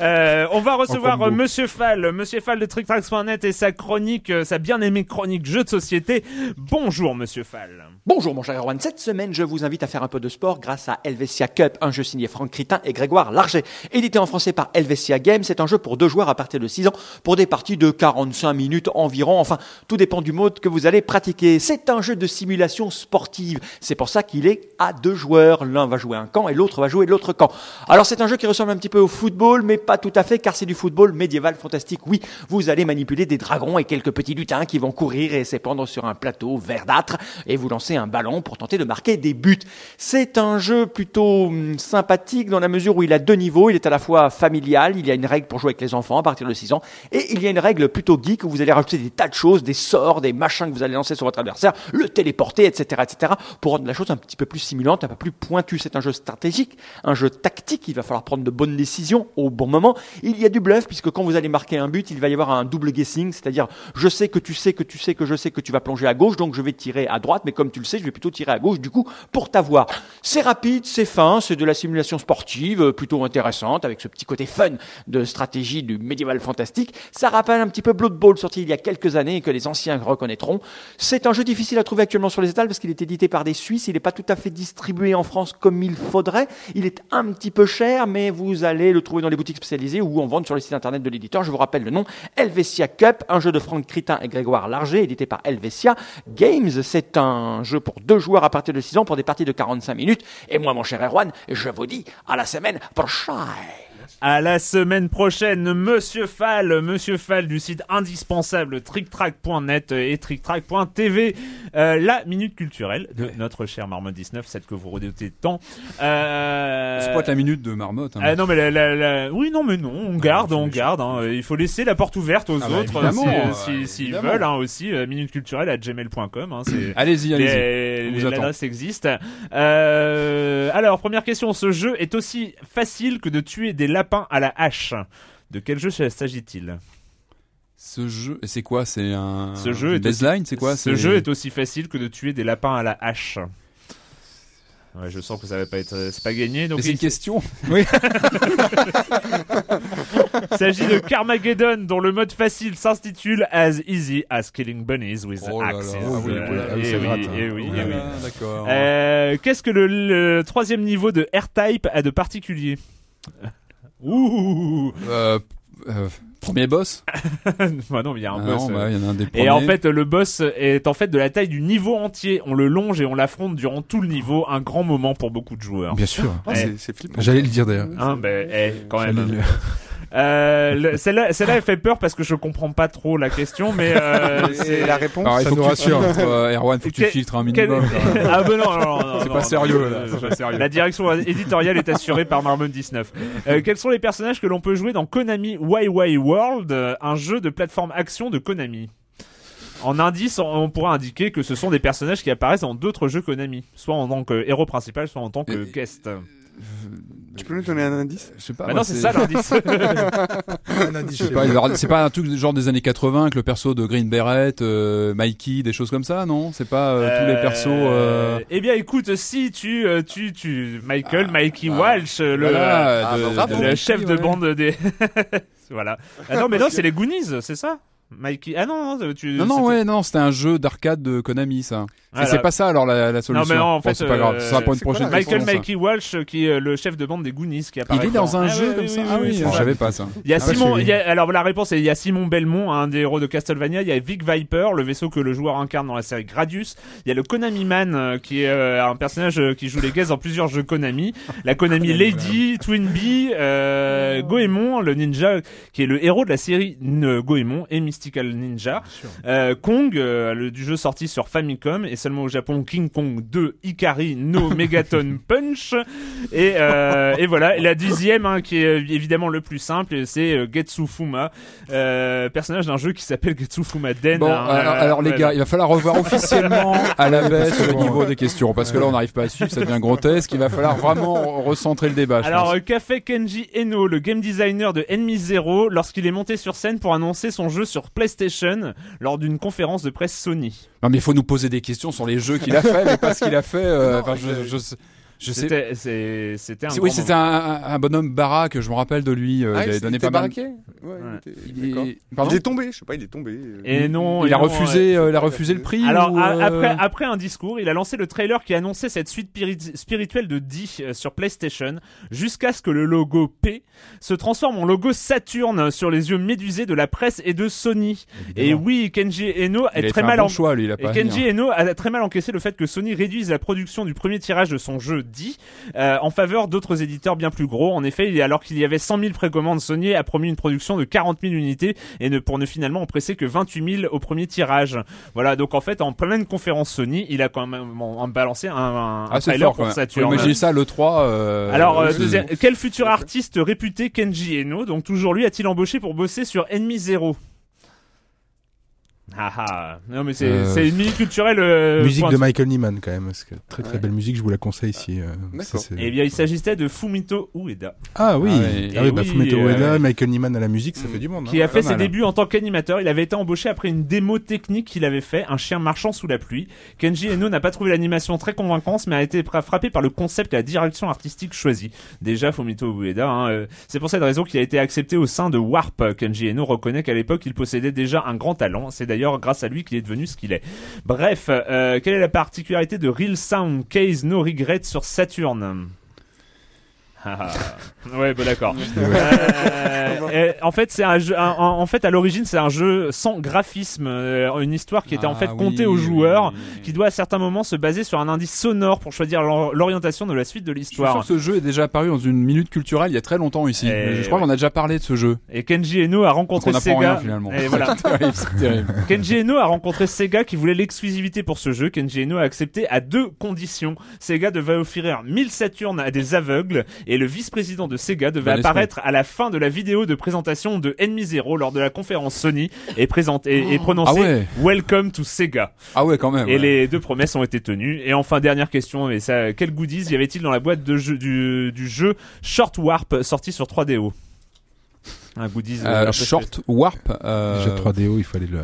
Euh, on va recevoir euh, Monsieur Fall, Monsieur Fall de TrickTracks.net et sa chronique, euh, sa bien aimée chronique jeux de société. Bonjour Monsieur Fall. Bonjour mon cher Erwan, cette semaine je vous invite à faire un peu de sport grâce à Helvetia Cup, un jeu signé Franck Critin et Grégoire Larget. Édité en français par Helvetia Games, c'est un jeu pour deux joueurs à partir de 6 ans pour des parties de 45 minutes environ, enfin tout dépend du mode que vous allez pratiquer. C'est un jeu de simulation sportive, c'est pour ça qu'il est à deux joueurs, l'un va jouer un camp et l'autre va jouer l'autre camp. Alors c'est un jeu qui ressemble un petit peu au football mais pas tout à fait car c'est du football médiéval fantastique. Oui, vous allez manipuler des dragons et quelques petits lutins qui vont courir et s'épandre sur un plateau verdâtre et vous lancer un ballon pour tenter de marquer des buts. C'est un jeu plutôt hum, sympathique dans la mesure où il a deux niveaux. Il est à la fois familial, il y a une règle pour jouer avec les enfants à partir de 6 ans, et il y a une règle plutôt geek où vous allez rajouter des tas de choses, des sorts, des machins que vous allez lancer sur votre adversaire, le téléporter, etc., etc., pour rendre la chose un petit peu plus simulante, un peu plus pointue. C'est un jeu stratégique, un jeu tactique. Il va falloir prendre de bonnes décisions au bon moment. Il y a du bluff puisque quand vous allez marquer un but, il va y avoir un double guessing, c'est-à-dire je sais que tu sais que tu sais que je sais que tu vas plonger à gauche, donc je vais tirer à droite, mais comme tu le sais, je vais plutôt tirer à gauche du coup pour t'avoir. C'est rapide, c'est fin, c'est de la simulation sportive euh, plutôt intéressante avec ce petit côté fun de stratégie du médiéval fantastique. Ça rappelle un petit peu Blood Bowl sorti il y a quelques années et que les anciens reconnaîtront. C'est un jeu difficile à trouver actuellement sur les étals parce qu'il est édité par des Suisses, il n'est pas tout à fait distribué en France comme il faudrait. Il est un petit peu cher, mais vous allez le trouver dans les boutiques spécialisées ou en vente sur le site internet de l'éditeur. Je vous rappelle le nom Helvetia Cup, un jeu de Franck Critin et Grégoire Larger, édité par Helvetia Games. C'est un jeu pour deux joueurs à partir de 6 ans pour des parties de 45 minutes. Et moi, mon cher Erwan, je vous dis à la semaine prochaine. À la semaine prochaine, Monsieur Fall, Monsieur Fall du site indispensable tricktrack.net et tricktrack.tv, euh, la minute culturelle de notre cher Marmotte 19, celle que vous redoutez tant. Euh... C'est pas la minute de marmotte. Hein, Ah non mais la, la- la- oui non mais non on garde on garde hein. il faut laisser la porte ouverte aux Ah bah, autres évidemment, si- euh, si- s'ils évidemment. veulent hein, aussi euh, minute culturelle à gmail.com hein, <clears throat> Allez-y, allez-y. L'adresse existe Euh, alors première question ce jeu est aussi facile que de tuer des lapins à la hache de quel jeu s'agit-il? Ce jeu, c'est quoi? C'est un. ce jeu baseline, aussi- c'est quoi? ce jeu est aussi facile que de tuer des lapins à la hache Ouais, je sens que ça va pas être, c'est pas gagné. Donc Mais c'est une question. <laughs> Il s'agit de Carmageddon, dont le mode facile s'intitule As Easy as Killing Bunnies with Oh Axes. oui, oui, oui, oui, oui, oui. D'accord. Qu'est-ce que le, le troisième niveau de R-Type a de particulier? Ouh Euh, euh, premier boss <laughs> Bah non, mais il y a un Ah boss. non, euh. bah, il y en a un des Et en fait, le boss est en fait de la taille du niveau entier. On le longe et on l'affronte durant tout le niveau. Un grand moment pour beaucoup de joueurs. Bien sûr. Eh. c'est- c'est flippant. J'allais le dire d'ailleurs. Hein, ben, eh, quand même. Euh, le- celle-là, celle-là, elle fait peur parce que je comprends pas trop la question, mais euh, <laughs> c'est la réponse. Alors, il ça faut nous que tu rassure. euh, Erwan, faut que tu filtres un minimum. <laughs> ah ben non, non, non, non, C'est pas pas sérieux. La direction éditoriale est assurée par Marmon 19. Euh, quels sont les personnages que l'on peut jouer dans Konami YY World, un jeu de plateforme action de Konami? En indice, on- pourra indiquer que ce sont des personnages qui apparaissent dans d'autres jeux Konami, soit en tant que héros principal, soit en tant que guest. Tu peux nous donner un indice Je sais pas. Bah non, c'est ça l'indice. <laughs> Un indice, Je sais pas, alors, c'est pas un truc genre des années 80 avec le perso de Green Beret, euh, Mikey, des choses comme ça, non? C'est pas euh, tous les persos. euh, Eh bien, écoute, si tu, tu, tu, Michael, Mikey ah, Walsh, le, voilà, ah, de- bah, de bravo. le Mikey, chef de ouais. bande des. <laughs> voilà. Ah non, mais non, c'est les Goonies, c'est ça? Mikey. Ah non, non, tu. Non, non, c'était- ouais, non, c'était un jeu d'arcade de Konami, ça. Ah, c'est là- pas ça alors la, la Non, solution. mais non, en Bon, fait, c'est pas grave, euh, ça sera pour une quoi prochaine la Michael réponse. Mikey Walsh, qui est le chef de bande des Goonies, qui apparaît. Il est dans un Ah, jeu comme oui, ça Ah oui, oui, je savais pas ça. Il y a Ah, Simon, je suis- il y a- alors la réponse est il y a Simon Belmont, un des héros de Castlevania, il y a Vic Viper, le vaisseau que le joueur incarne dans la série Gradius, il y a le Konami Man euh, qui est euh, un personnage euh, qui joue les guests dans plusieurs jeux Konami, la Konami Lady, Twin Bee, euh, Goemon, le ninja qui est le héros de la série euh, Goemon et Mystical Ninja, euh, Kong, euh, le, du jeu sorti sur Famicom et seulement au Japon King Kong 2 Ikari no <laughs> Megaton Punch. Et, euh, et voilà. Et la dixième hein, qui est évidemment le plus simple c'est euh, Getsu Fuma euh, personnage d'un jeu qui s'appelle Getsu Fuma Den Bon, hein, alors, euh, alors, les gars, il va falloir revoir officiellement <laughs> à la baisse le niveau des questions parce que là on n'arrive pas à suivre, ça devient grotesque. Il va falloir vraiment recentrer le débat. alors euh, fait Kenji Eno, le game designer de Enemy Zero, lorsqu'il est monté sur scène pour annoncer son jeu sur PlayStation lors d'une conférence de presse Sony Non, mais il faut nous poser des questions sur les jeux qu'il a fait, mais pas ce qu'il a fait. euh, je, je sais. C'était c'est- c'était un Oui, c'était un, un- un bonhomme baraque. Je me rappelle de lui. euh, Ah, il avait il donné était pas mal. Ouais, il était- Il d'accord. est- Pardon Il est tombé, je sais pas, il est tombé. euh. Et non, il et a non, refusé, euh, il a refusé le prix. Alors ou, a- euh, après après un discours, il a lancé le trailer qui annonçait cette suite piri- spirituelle de D sur PlayStation jusqu'à ce que le logo P se transforme en logo Saturne sur les yeux médusés de la presse et de Sony. Et oui, Kenji Eno il est a très mal bon en- choix, lui. Il a et pas. à Kenji venir. Eno a très mal encaissé le fait que Sony réduise la production du premier tirage de son jeu D euh, en faveur d'autres éditeurs bien plus gros. En effet, alors qu'il y avait 100 000 précommandes, Sony a promis une production de 40 000 unités et ne, pour ne finalement en presser que 28 000 au premier tirage. Voilà, donc en fait, en pleine conférence Sony, il a quand même en, balancé un, un, Ah, c'est trailer fort. pour imaginer ça, le 3. euh, Alors, euh, quel futur artiste réputé Kenji Eno, donc toujours lui, a-t-il embauché pour bosser sur Enemy Zero? Ah ah, non mais c'est Euh, c'est une minute culturelle. euh, musique de Michael Nyman quand même, parce que très très Ouais. belle musique, je vous la conseille ici. euh, D'accord. ça, c'est- Eh bien, il s'agissait de Fumito Ueda, Ah oui, Ah oui. ah oui, bah, oui, Fumito euh, Ueda, Michael Nyman à la musique, ça fait du monde. qui hein. a fait ses mal. débuts en tant qu'animateur. Il avait été embauché après une démo technique qu'il avait fait, un chien marchant sous la pluie. Kenji Eno n'a pas trouvé l'animation très convaincante, mais a été fra- frappé par le concept et la direction artistique choisie. Déjà, Fumito Ueda, hein, euh, c'est pour cette raison qu'il a été accepté au sein de Warp. Kenji Eno reconnaît qu'à l'époque, il possédait déjà un grand talent. C'est d'ailleurs grâce à lui qu'il est devenu ce qu'il est. Bref, euh, quelle est la particularité de Real Sound? Case No Regret sur Saturn ouais, bah d'accord. Euh, et en fait, c'est un jeu. un- en, fait, à l'origine, c'est un jeu sans graphisme, euh, une histoire qui était en Ah fait oui, comptée aux joueurs, oui, oui. qui doit à certains moments se baser sur un indice sonore pour choisir l'or- l'orientation de la suite de Je suis sûr l'histoire. que ce jeu est déjà apparu dans une minute culturelle il y a très longtemps ici. Et je crois ouais. qu'on a déjà parlé de ce jeu. Et Kenji Eno a rencontré on Sega. rien, finalement. Et voilà. <laughs> Terrible. <laughs> Kenji Eno a rencontré Sega qui voulait l'exclusivité pour ce jeu. Kenji Eno a accepté à deux conditions. Sega devait offrir 1000 Saturn à des aveugles et le vice-président de Sega devait Bon esprit. apparaître à la fin de la vidéo de présentation de Enemy Zero lors de la conférence Sony et présenter et prononcer Ah ouais. Welcome to Sega. Ah ouais, quand même. Et ouais. les deux promesses ont été tenues. Et enfin, dernière question, mais ça, quel goodies y avait-il dans la boîte de jeu, du, du jeu Short Warp sorti sur 3DO Un goodies. Euh, un peu Short Warp. euh, Déjà 3DO, il fallait le.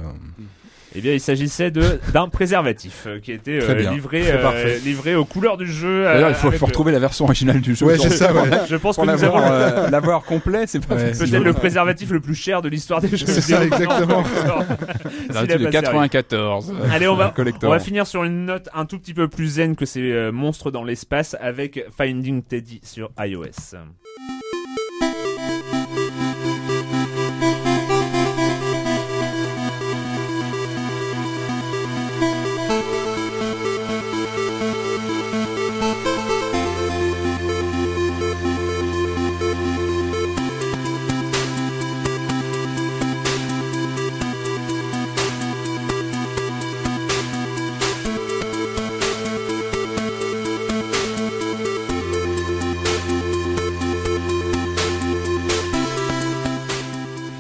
Eh bien, il s'agissait de d'un préservatif euh, qui était euh, livré euh, livré aux couleurs du jeu. D'ailleurs, euh, il faut, le- retrouver la version originale du jeu. Ouais, c'est ça, ouais. <laughs> Je pense que nous avons l'avoir, le- euh, l'avoir complet, c'est pas Ouais. facile. peut-être le préservatif le plus cher de l'histoire des jeux. C'est ça, exactement. <laughs> C'est de pas servi. 94. euh, Allez, on va, on va finir sur une note un tout petit peu plus zen que ces euh, monstres dans l'espace avec Finding Teddy sur iOS.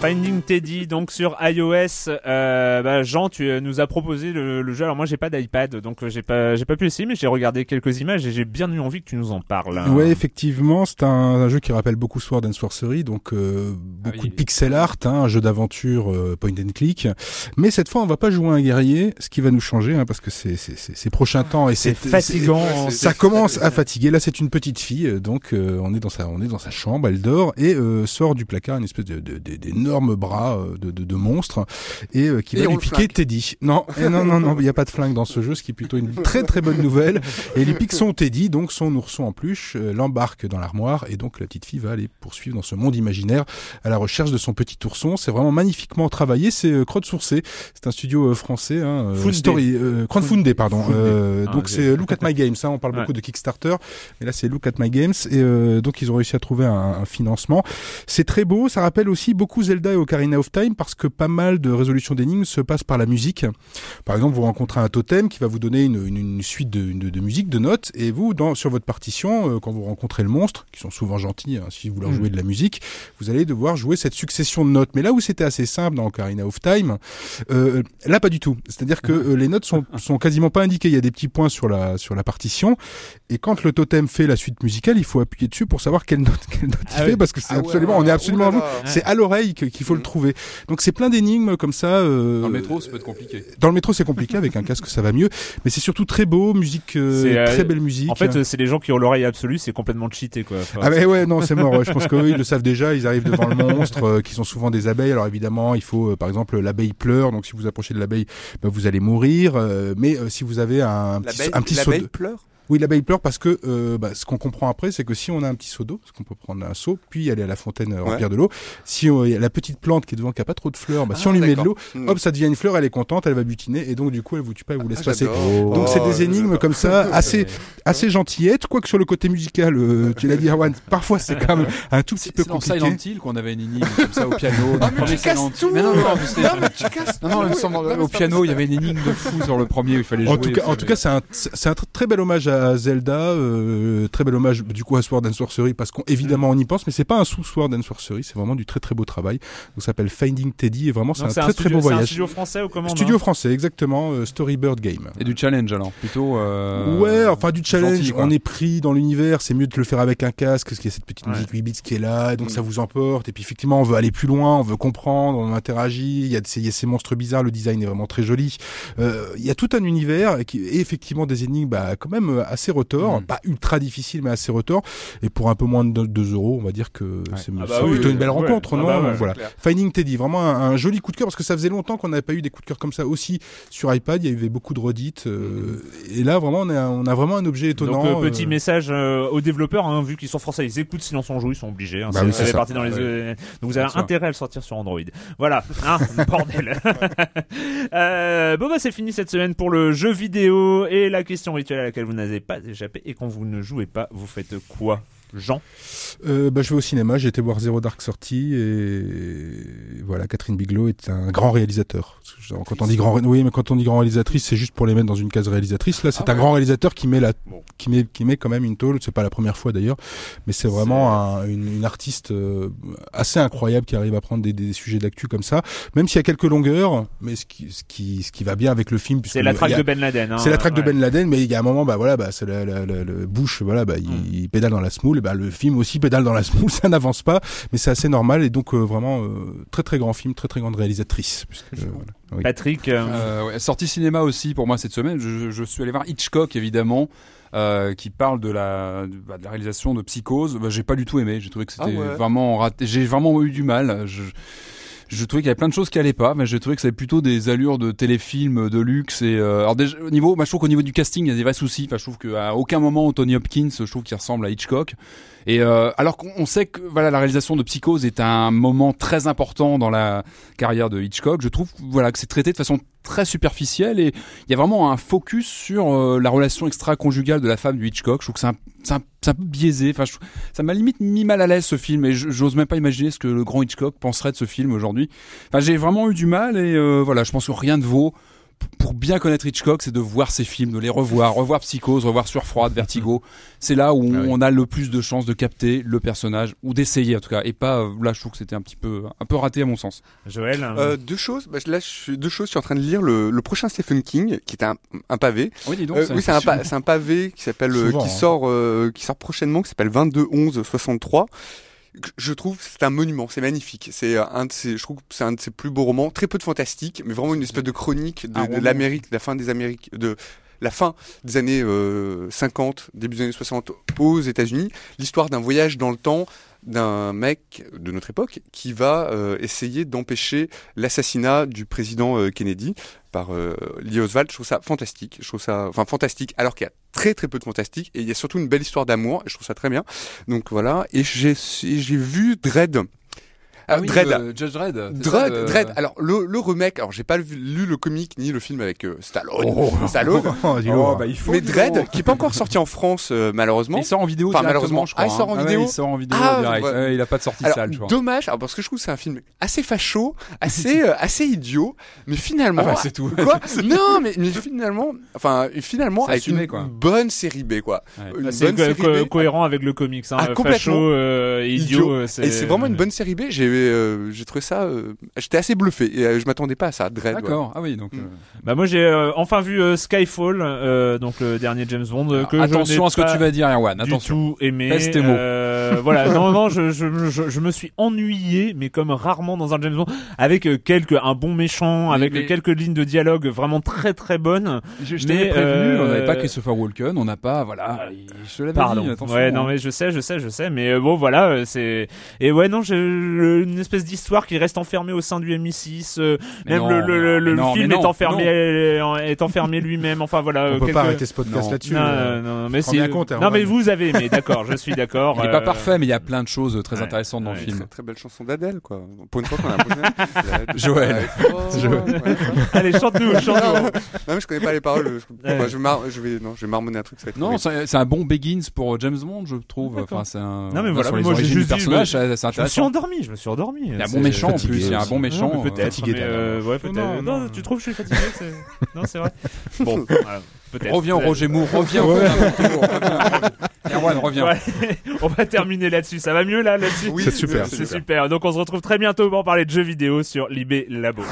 Finding Teddy donc sur iOS. Euh, bah, Jean, tu euh, nous as proposé le, le jeu. Alors moi j'ai pas d'iPad, donc euh, j'ai pas j'ai pas pu essayer, mais j'ai regardé quelques images et j'ai bien eu envie que tu nous en parles. Ouais, effectivement, c'est un, un jeu qui rappelle beaucoup Sword and Sorcery, donc euh, beaucoup Ah oui. de pixel art, hein, un jeu d'aventure euh, point and click. Mais cette fois, on va pas jouer un guerrier, ce qui va nous changer, hein, parce que c'est c'est- c'est- ces prochains temps et C'est fatigant. Ça commence à fatiguer. Là, c'est une petite fille, euh, donc euh, on est dans sa, on est dans sa chambre, elle dort et euh, sort du placard une espèce de, de- de- bras euh, de, de, de monstre et euh, qui Et va lui piquer flingue. Teddy. Non, <laughs> non, non, non, il n'y a pas de flingue dans ce jeu, ce qui est plutôt une très très bonne nouvelle. Et il lui pique son Teddy, donc son ourson en peluche, euh, l'embarque dans l'armoire et donc la petite fille va aller poursuivre dans ce monde imaginaire à la recherche de son petit ourson. C'est vraiment magnifiquement travaillé. C'est euh, crowdsourcé. C'est un studio euh, français, hein. Story, euh, crowdfundé, pardon. Euh, Ah, donc c'est Look at My Games. Hein, on parle Ouais. beaucoup de Kickstarter, mais là c'est Look at My Games et euh, donc ils ont réussi à trouver un, un financement. C'est très beau. Ça rappelle aussi beaucoup Zelda et Ocarina of Time parce que pas mal de résolutions d'énigmes se passent par la musique. Par exemple, vous rencontrez un totem qui va vous donner une, une, une suite de, musique, de notes, et vous, dans, sur votre partition, euh, quand vous rencontrez le monstre, qui sont souvent gentils, hein, si vous leur Mm. jouez de la musique, vous allez devoir jouer cette succession de notes. Mais là où c'était assez simple dans Ocarina of Time, euh, là pas du tout. C'est-à-dire que euh, les notes sont, <laughs> sont quasiment pas indiquées. Il y a des petits points sur la sur la partition, et quand le totem fait la suite musicale, il faut appuyer dessus pour savoir quelle note <laughs> quelle note il Ah fait, parce que c'est Ah ouais, absolument, on est absolument à vous. oulala. C'est à l'oreille que- qu'il faut le Mm. trouver. Donc c'est plein d'énigmes comme ça. euh, Dans le métro, ça peut être compliqué. dans le métro, c'est compliqué. Avec un casque, ça va mieux. Mais c'est surtout très beau, musique, euh, C'est, euh, très belle musique. En fait, euh, c'est les gens qui ont l'oreille absolue, c'est complètement cheaté quoi. Enfin, ah mais ouais, non, c'est mort. <laughs> ouais. Je pense qu'eux, ils le savent déjà. Ils arrivent devant le monstre, euh, qui sont souvent des abeilles. Alors évidemment, il faut, euh, par exemple, l'abeille pleure. Donc si vous approchez de l'abeille, bah, vous allez mourir. Euh, mais euh, si vous avez un, petit, un petit l'abeille de- pleure? Oui, l'abeille pleure parce que euh, bah, ce qu'on comprend après, c'est que si on a un petit seau d'eau, parce qu'on peut prendre un seau, puis aller à la fontaine euh, remplir de l'eau. Si on, y a la petite plante qui est devant, qui a pas trop de fleurs, bah, si Ah, on lui met de l'eau, Hmm. hop, ça devient une fleur, elle est contente, elle va butiner, et donc du coup, elle vous tue pas, elle vous laisse Ah, passer. j'adore. Donc c'est Oh, des énigmes j'adore. comme ça, <laughs> assez assez gentillettes, quoique sur le côté musical, euh, tu l'as dit Erwan, <laughs> parfois c'est quand même un tout petit peu c'est dans compliqué. Silent Hill qu'on avait une énigme comme ça au piano. <laughs> le premier tu casses tout Mais non, non, mais Non, mais tu casses Non, non, mais au piano, il y avait une énigme de fou sur le premier où il fallait jouer. En tout cas, c'est un, c'est un tr- très bel hommage à Zelda, euh, très bel hommage du coup à Sword and Sorcery parce qu'évidemment on y pense, mais c'est pas un sous Sword and Sorcery, c'est vraiment du très très beau travail. Donc ça s'appelle Finding Teddy et vraiment c'est un très studio, très beau c'est un voyage. studio français ou comment Studio français, exactement, euh, Storybird Game. Et du challenge alors, plutôt. euh, ouais, enfin du challenge, gentil, on est pris dans l'univers, c'est mieux de le faire avec un casque, parce qu'il y a cette petite Ouais. musique 8 bits qui est là, donc Mm. ça vous emporte, et puis effectivement on veut aller plus loin, on veut comprendre, on interagit, il y a ces, il y a ces monstres bizarres, le design est vraiment très joli, Euh, il y a tout un univers, et, qui, et effectivement des énigmes bah, quand même euh, assez retors, Mm. pas ultra difficiles mais assez retors, et pour un peu moins de 2 euros, on va dire que c'est Ah bah oui, plutôt une belle ouais. rencontre, Ah non bah ouais, Voilà. Finding Teddy, vraiment un, un joli coup de cœur parce que ça faisait longtemps qu'on n'avait pas eu des coups de cœur comme ça aussi sur iPad. Il y avait beaucoup de redites euh, et là vraiment on a, on a vraiment un objet objets étonnants. Donc, euh, petit euh, message euh, aux développeurs, hein, vu qu'ils sont forcés, ils écoutent Silence on joue, ils sont obligés. Hein, Bah oui, ça fait partie dans les. Euh, donc vous avez intérêt à le sortir sur Android. Voilà, hein, <laughs> bordel. <laughs> Bon bah c'est fini cette semaine pour le jeu vidéo et la question rituelle à laquelle vous n'avez pas échappé. Et quand vous ne jouez pas, vous faites quoi, Jean Euh, bah, je vais au cinéma, j'ai été voir Zero Dark Sortie et voilà, Catherine Bigelow est un grand réalisateur. Quand on dit grand, oui, mais quand on dit grand réalisatrice, c'est juste pour les mettre dans une case réalisatrice. Là, c'est Ah un ouais. grand réalisateur qui met la, Bon. qui met, qui met quand même une tôle. C'est pas la première fois d'ailleurs, mais c'est vraiment un- une, une artiste euh, assez incroyable qui arrive à prendre des, des sujets d'actu comme ça. Même s'il y a quelques longueurs, mais ce qui, ce qui, ce qui va bien avec le film. C'est la traque a- de Ben Laden. hein, c'est la traque de. Ben Laden, mais il y a un moment, bah voilà, bah c'est le, Bush, voilà, bah il, Hmm. il pédale dans la smoule, et bah le film aussi pédale dans la smoule, <laughs> ça n'avance pas, mais c'est assez normal et donc euh, vraiment euh, très très grand film, très très grande réalisatrice. puisque, euh, voilà. Oui. Patrick, euh, Euh, ouais, sortie cinéma aussi pour moi cette semaine. Je, je suis allé voir Hitchcock évidemment. euh, qui parle de la, de, bah, de la réalisation de Psychose, bah, j'ai pas du tout aimé. J'ai trouvé que c'était Ah ouais. vraiment raté. J'ai vraiment eu du mal. Je, je trouvais qu'il y avait plein de choses qui allaient pas, mais j'ai trouvé que c'était plutôt des allures de téléfilm de luxe. Et euh, alors déjà, au niveau, moi, je trouve qu'au niveau du casting, il y a des vrais soucis. Enfin, je trouve qu'à aucun moment Tony Hopkins, je trouve qu'il ressemble à Hitchcock. Et euh, alors qu'on on sait que voilà la réalisation de Psychose est un moment très important dans la carrière de Hitchcock, je trouve voilà que c'est traité de façon très superficielle et il y a vraiment un focus sur euh, la relation extra-conjugale de la femme du Hitchcock. Je trouve que c'est un, un, peu biaisé. Enfin, ça m'a limite mis mal à l'aise ce film et j'ose même pas imaginer ce que le grand Hitchcock penserait de ce film aujourd'hui. Enfin, j'ai vraiment eu du mal et euh, voilà, je pense que rien ne vaut pour bien connaître Hitchcock, c'est de voir ses films, de les revoir, revoir Psychose, revoir Surfroide, Vertigo. C'est là où Ah oui. on a le plus de chances de capter le personnage ou d'essayer en tout cas. Et pas euh, là, je trouve que c'était un petit peu un peu raté à mon sens. Joël. Euh, deux choses. Bah, là, je suis deux choses. Je suis en train de lire le, le prochain Stephen King, qui est un, un pavé. Oui, dis donc. Euh, oui, c'est un, pa- c'est un pavé qui s'appelle, euh, qui hein. sort, euh, qui sort prochainement, qui s'appelle 22 11 63. Je trouve c'est un monument, c'est magnifique. C'est euh, un de ses, je trouve c'est un de ses plus beaux romans. Très peu de fantastique, mais vraiment une espèce de chronique de, roman. l'Amérique, de la fin des Amériques, de la fin des années euh, 50, début des années 60 aux États-Unis. L'histoire d'un voyage dans le temps d'un mec de notre époque qui va euh, essayer d'empêcher l'assassinat du président euh, Kennedy par euh, Lee Oswald. Je trouve ça fantastique. Je trouve ça, enfin fantastique, alors qu'il y a très très peu de fantastique et il y a surtout une belle histoire d'amour. Je trouve ça très bien. Donc voilà. Et j'ai j'ai vu Dread. Ah oui, Dredd. euh, Judge Dredd. Dredd, ça, euh, Dredd. Alors le, le remake. Alors j'ai pas lu, lu le comic ni le film avec euh, Stallone. Oh. <laughs> Stallone. <laughs> Oh. Oh, bah, il faut. Mais dis Dredd, donc. qui est pas encore sorti en France euh, malheureusement. Il sort en vidéo Enfin, malheureusement. je crois. Ah, il sort en hein. vidéo ouais, il sort en vidéo Ah, direct. ouais. Ouais, il a pas de sortie Alors, sale, je crois. dommage, alors, parce que je trouve que c'est un film assez facho, assez <laughs> euh, assez idiot, mais finalement, Ah bah, c'est tout. quoi Non, mais, mais finalement, enfin finalement C'est avec assumé, une quoi. bonne série B, quoi. Une c'est bonne série B. cohérent avec le comics. Hein. Ah, Facho, complètement. euh, idiot. Et c'est vraiment une bonne série B. J'ai euh, j'ai trouvé ça, euh, j'étais assez bluffé et euh, je m'attendais pas à ça. Dread. ouais. D'accord. Ah oui, donc. Mm. euh, Bah moi j'ai euh, enfin vu euh, Skyfall, euh, donc le dernier James Bond. que je attention à ce que tu vas dire, Erwan. Du Attention. tout aimé. Pèse tes mots. Euh, voilà, non, non, je, je, je, je me suis ennuyé, mais comme rarement dans un James Bond, avec quelques un bon méchant, Mais- avec mais- quelques lignes de dialogue vraiment très très bonnes. Je, je t'avais prévenu, euh, on n'avait pas Christopher Walken, on n'a pas, voilà, il- je te l'avais Pardon. dit, attention. ouais, non hein. mais je sais, je sais, je sais, mais euh, bon voilà, c'est et ouais non, j'ai euh, une espèce d'histoire qui reste enfermée au sein du MI6. euh, Mais même non, le, le, le, mais le non, film mais est non, enfermé, euh, est enfermé lui-même. Enfin voilà. On peut quelques- pas arrêter ce podcast Non. là-dessus. Non, euh. non, mais prends c'est. bien compte, non, Erwan. mais vous avez aimé, d'accord, je suis d'accord. <laughs> Il est pas parfait, mais il y a plein de choses très ouais, intéressantes dans le film. Très, très belle chanson d'Adèle, quoi. Pour une fois qu'on a un. <laughs> Joël. Joël. Allez, chante-nous, Non, chante-nous. non, mais je connais pas les paroles. Je, vais, non, je vais marmonner un truc. Non, c'est un bon Begins pour James Bond, je trouve. Enfin, c'est un. Non, mais voilà, moi, j'ai juste personnage, je me suis endormi, je me suis endormi. Il y a un bon méchant en fatigué plus, il y a un bon méchant. Non, mais euh, peut-être. fatigué, mais, euh, ouais, peut-être. Non, Non, non. tu trouves que je suis fatigué c'est- <laughs> Non, c'est vrai. Bon, <laughs> voilà, peut-être. Reviens au Peut-être. Roger Moore, reviens au Erwan, reviens. Ouais. <laughs> On va terminer là-dessus. Ça va mieux là, là-dessus Oui, C'est super, C'est super. Donc on se retrouve très bientôt pour parler de jeux vidéo sur Libé Labo.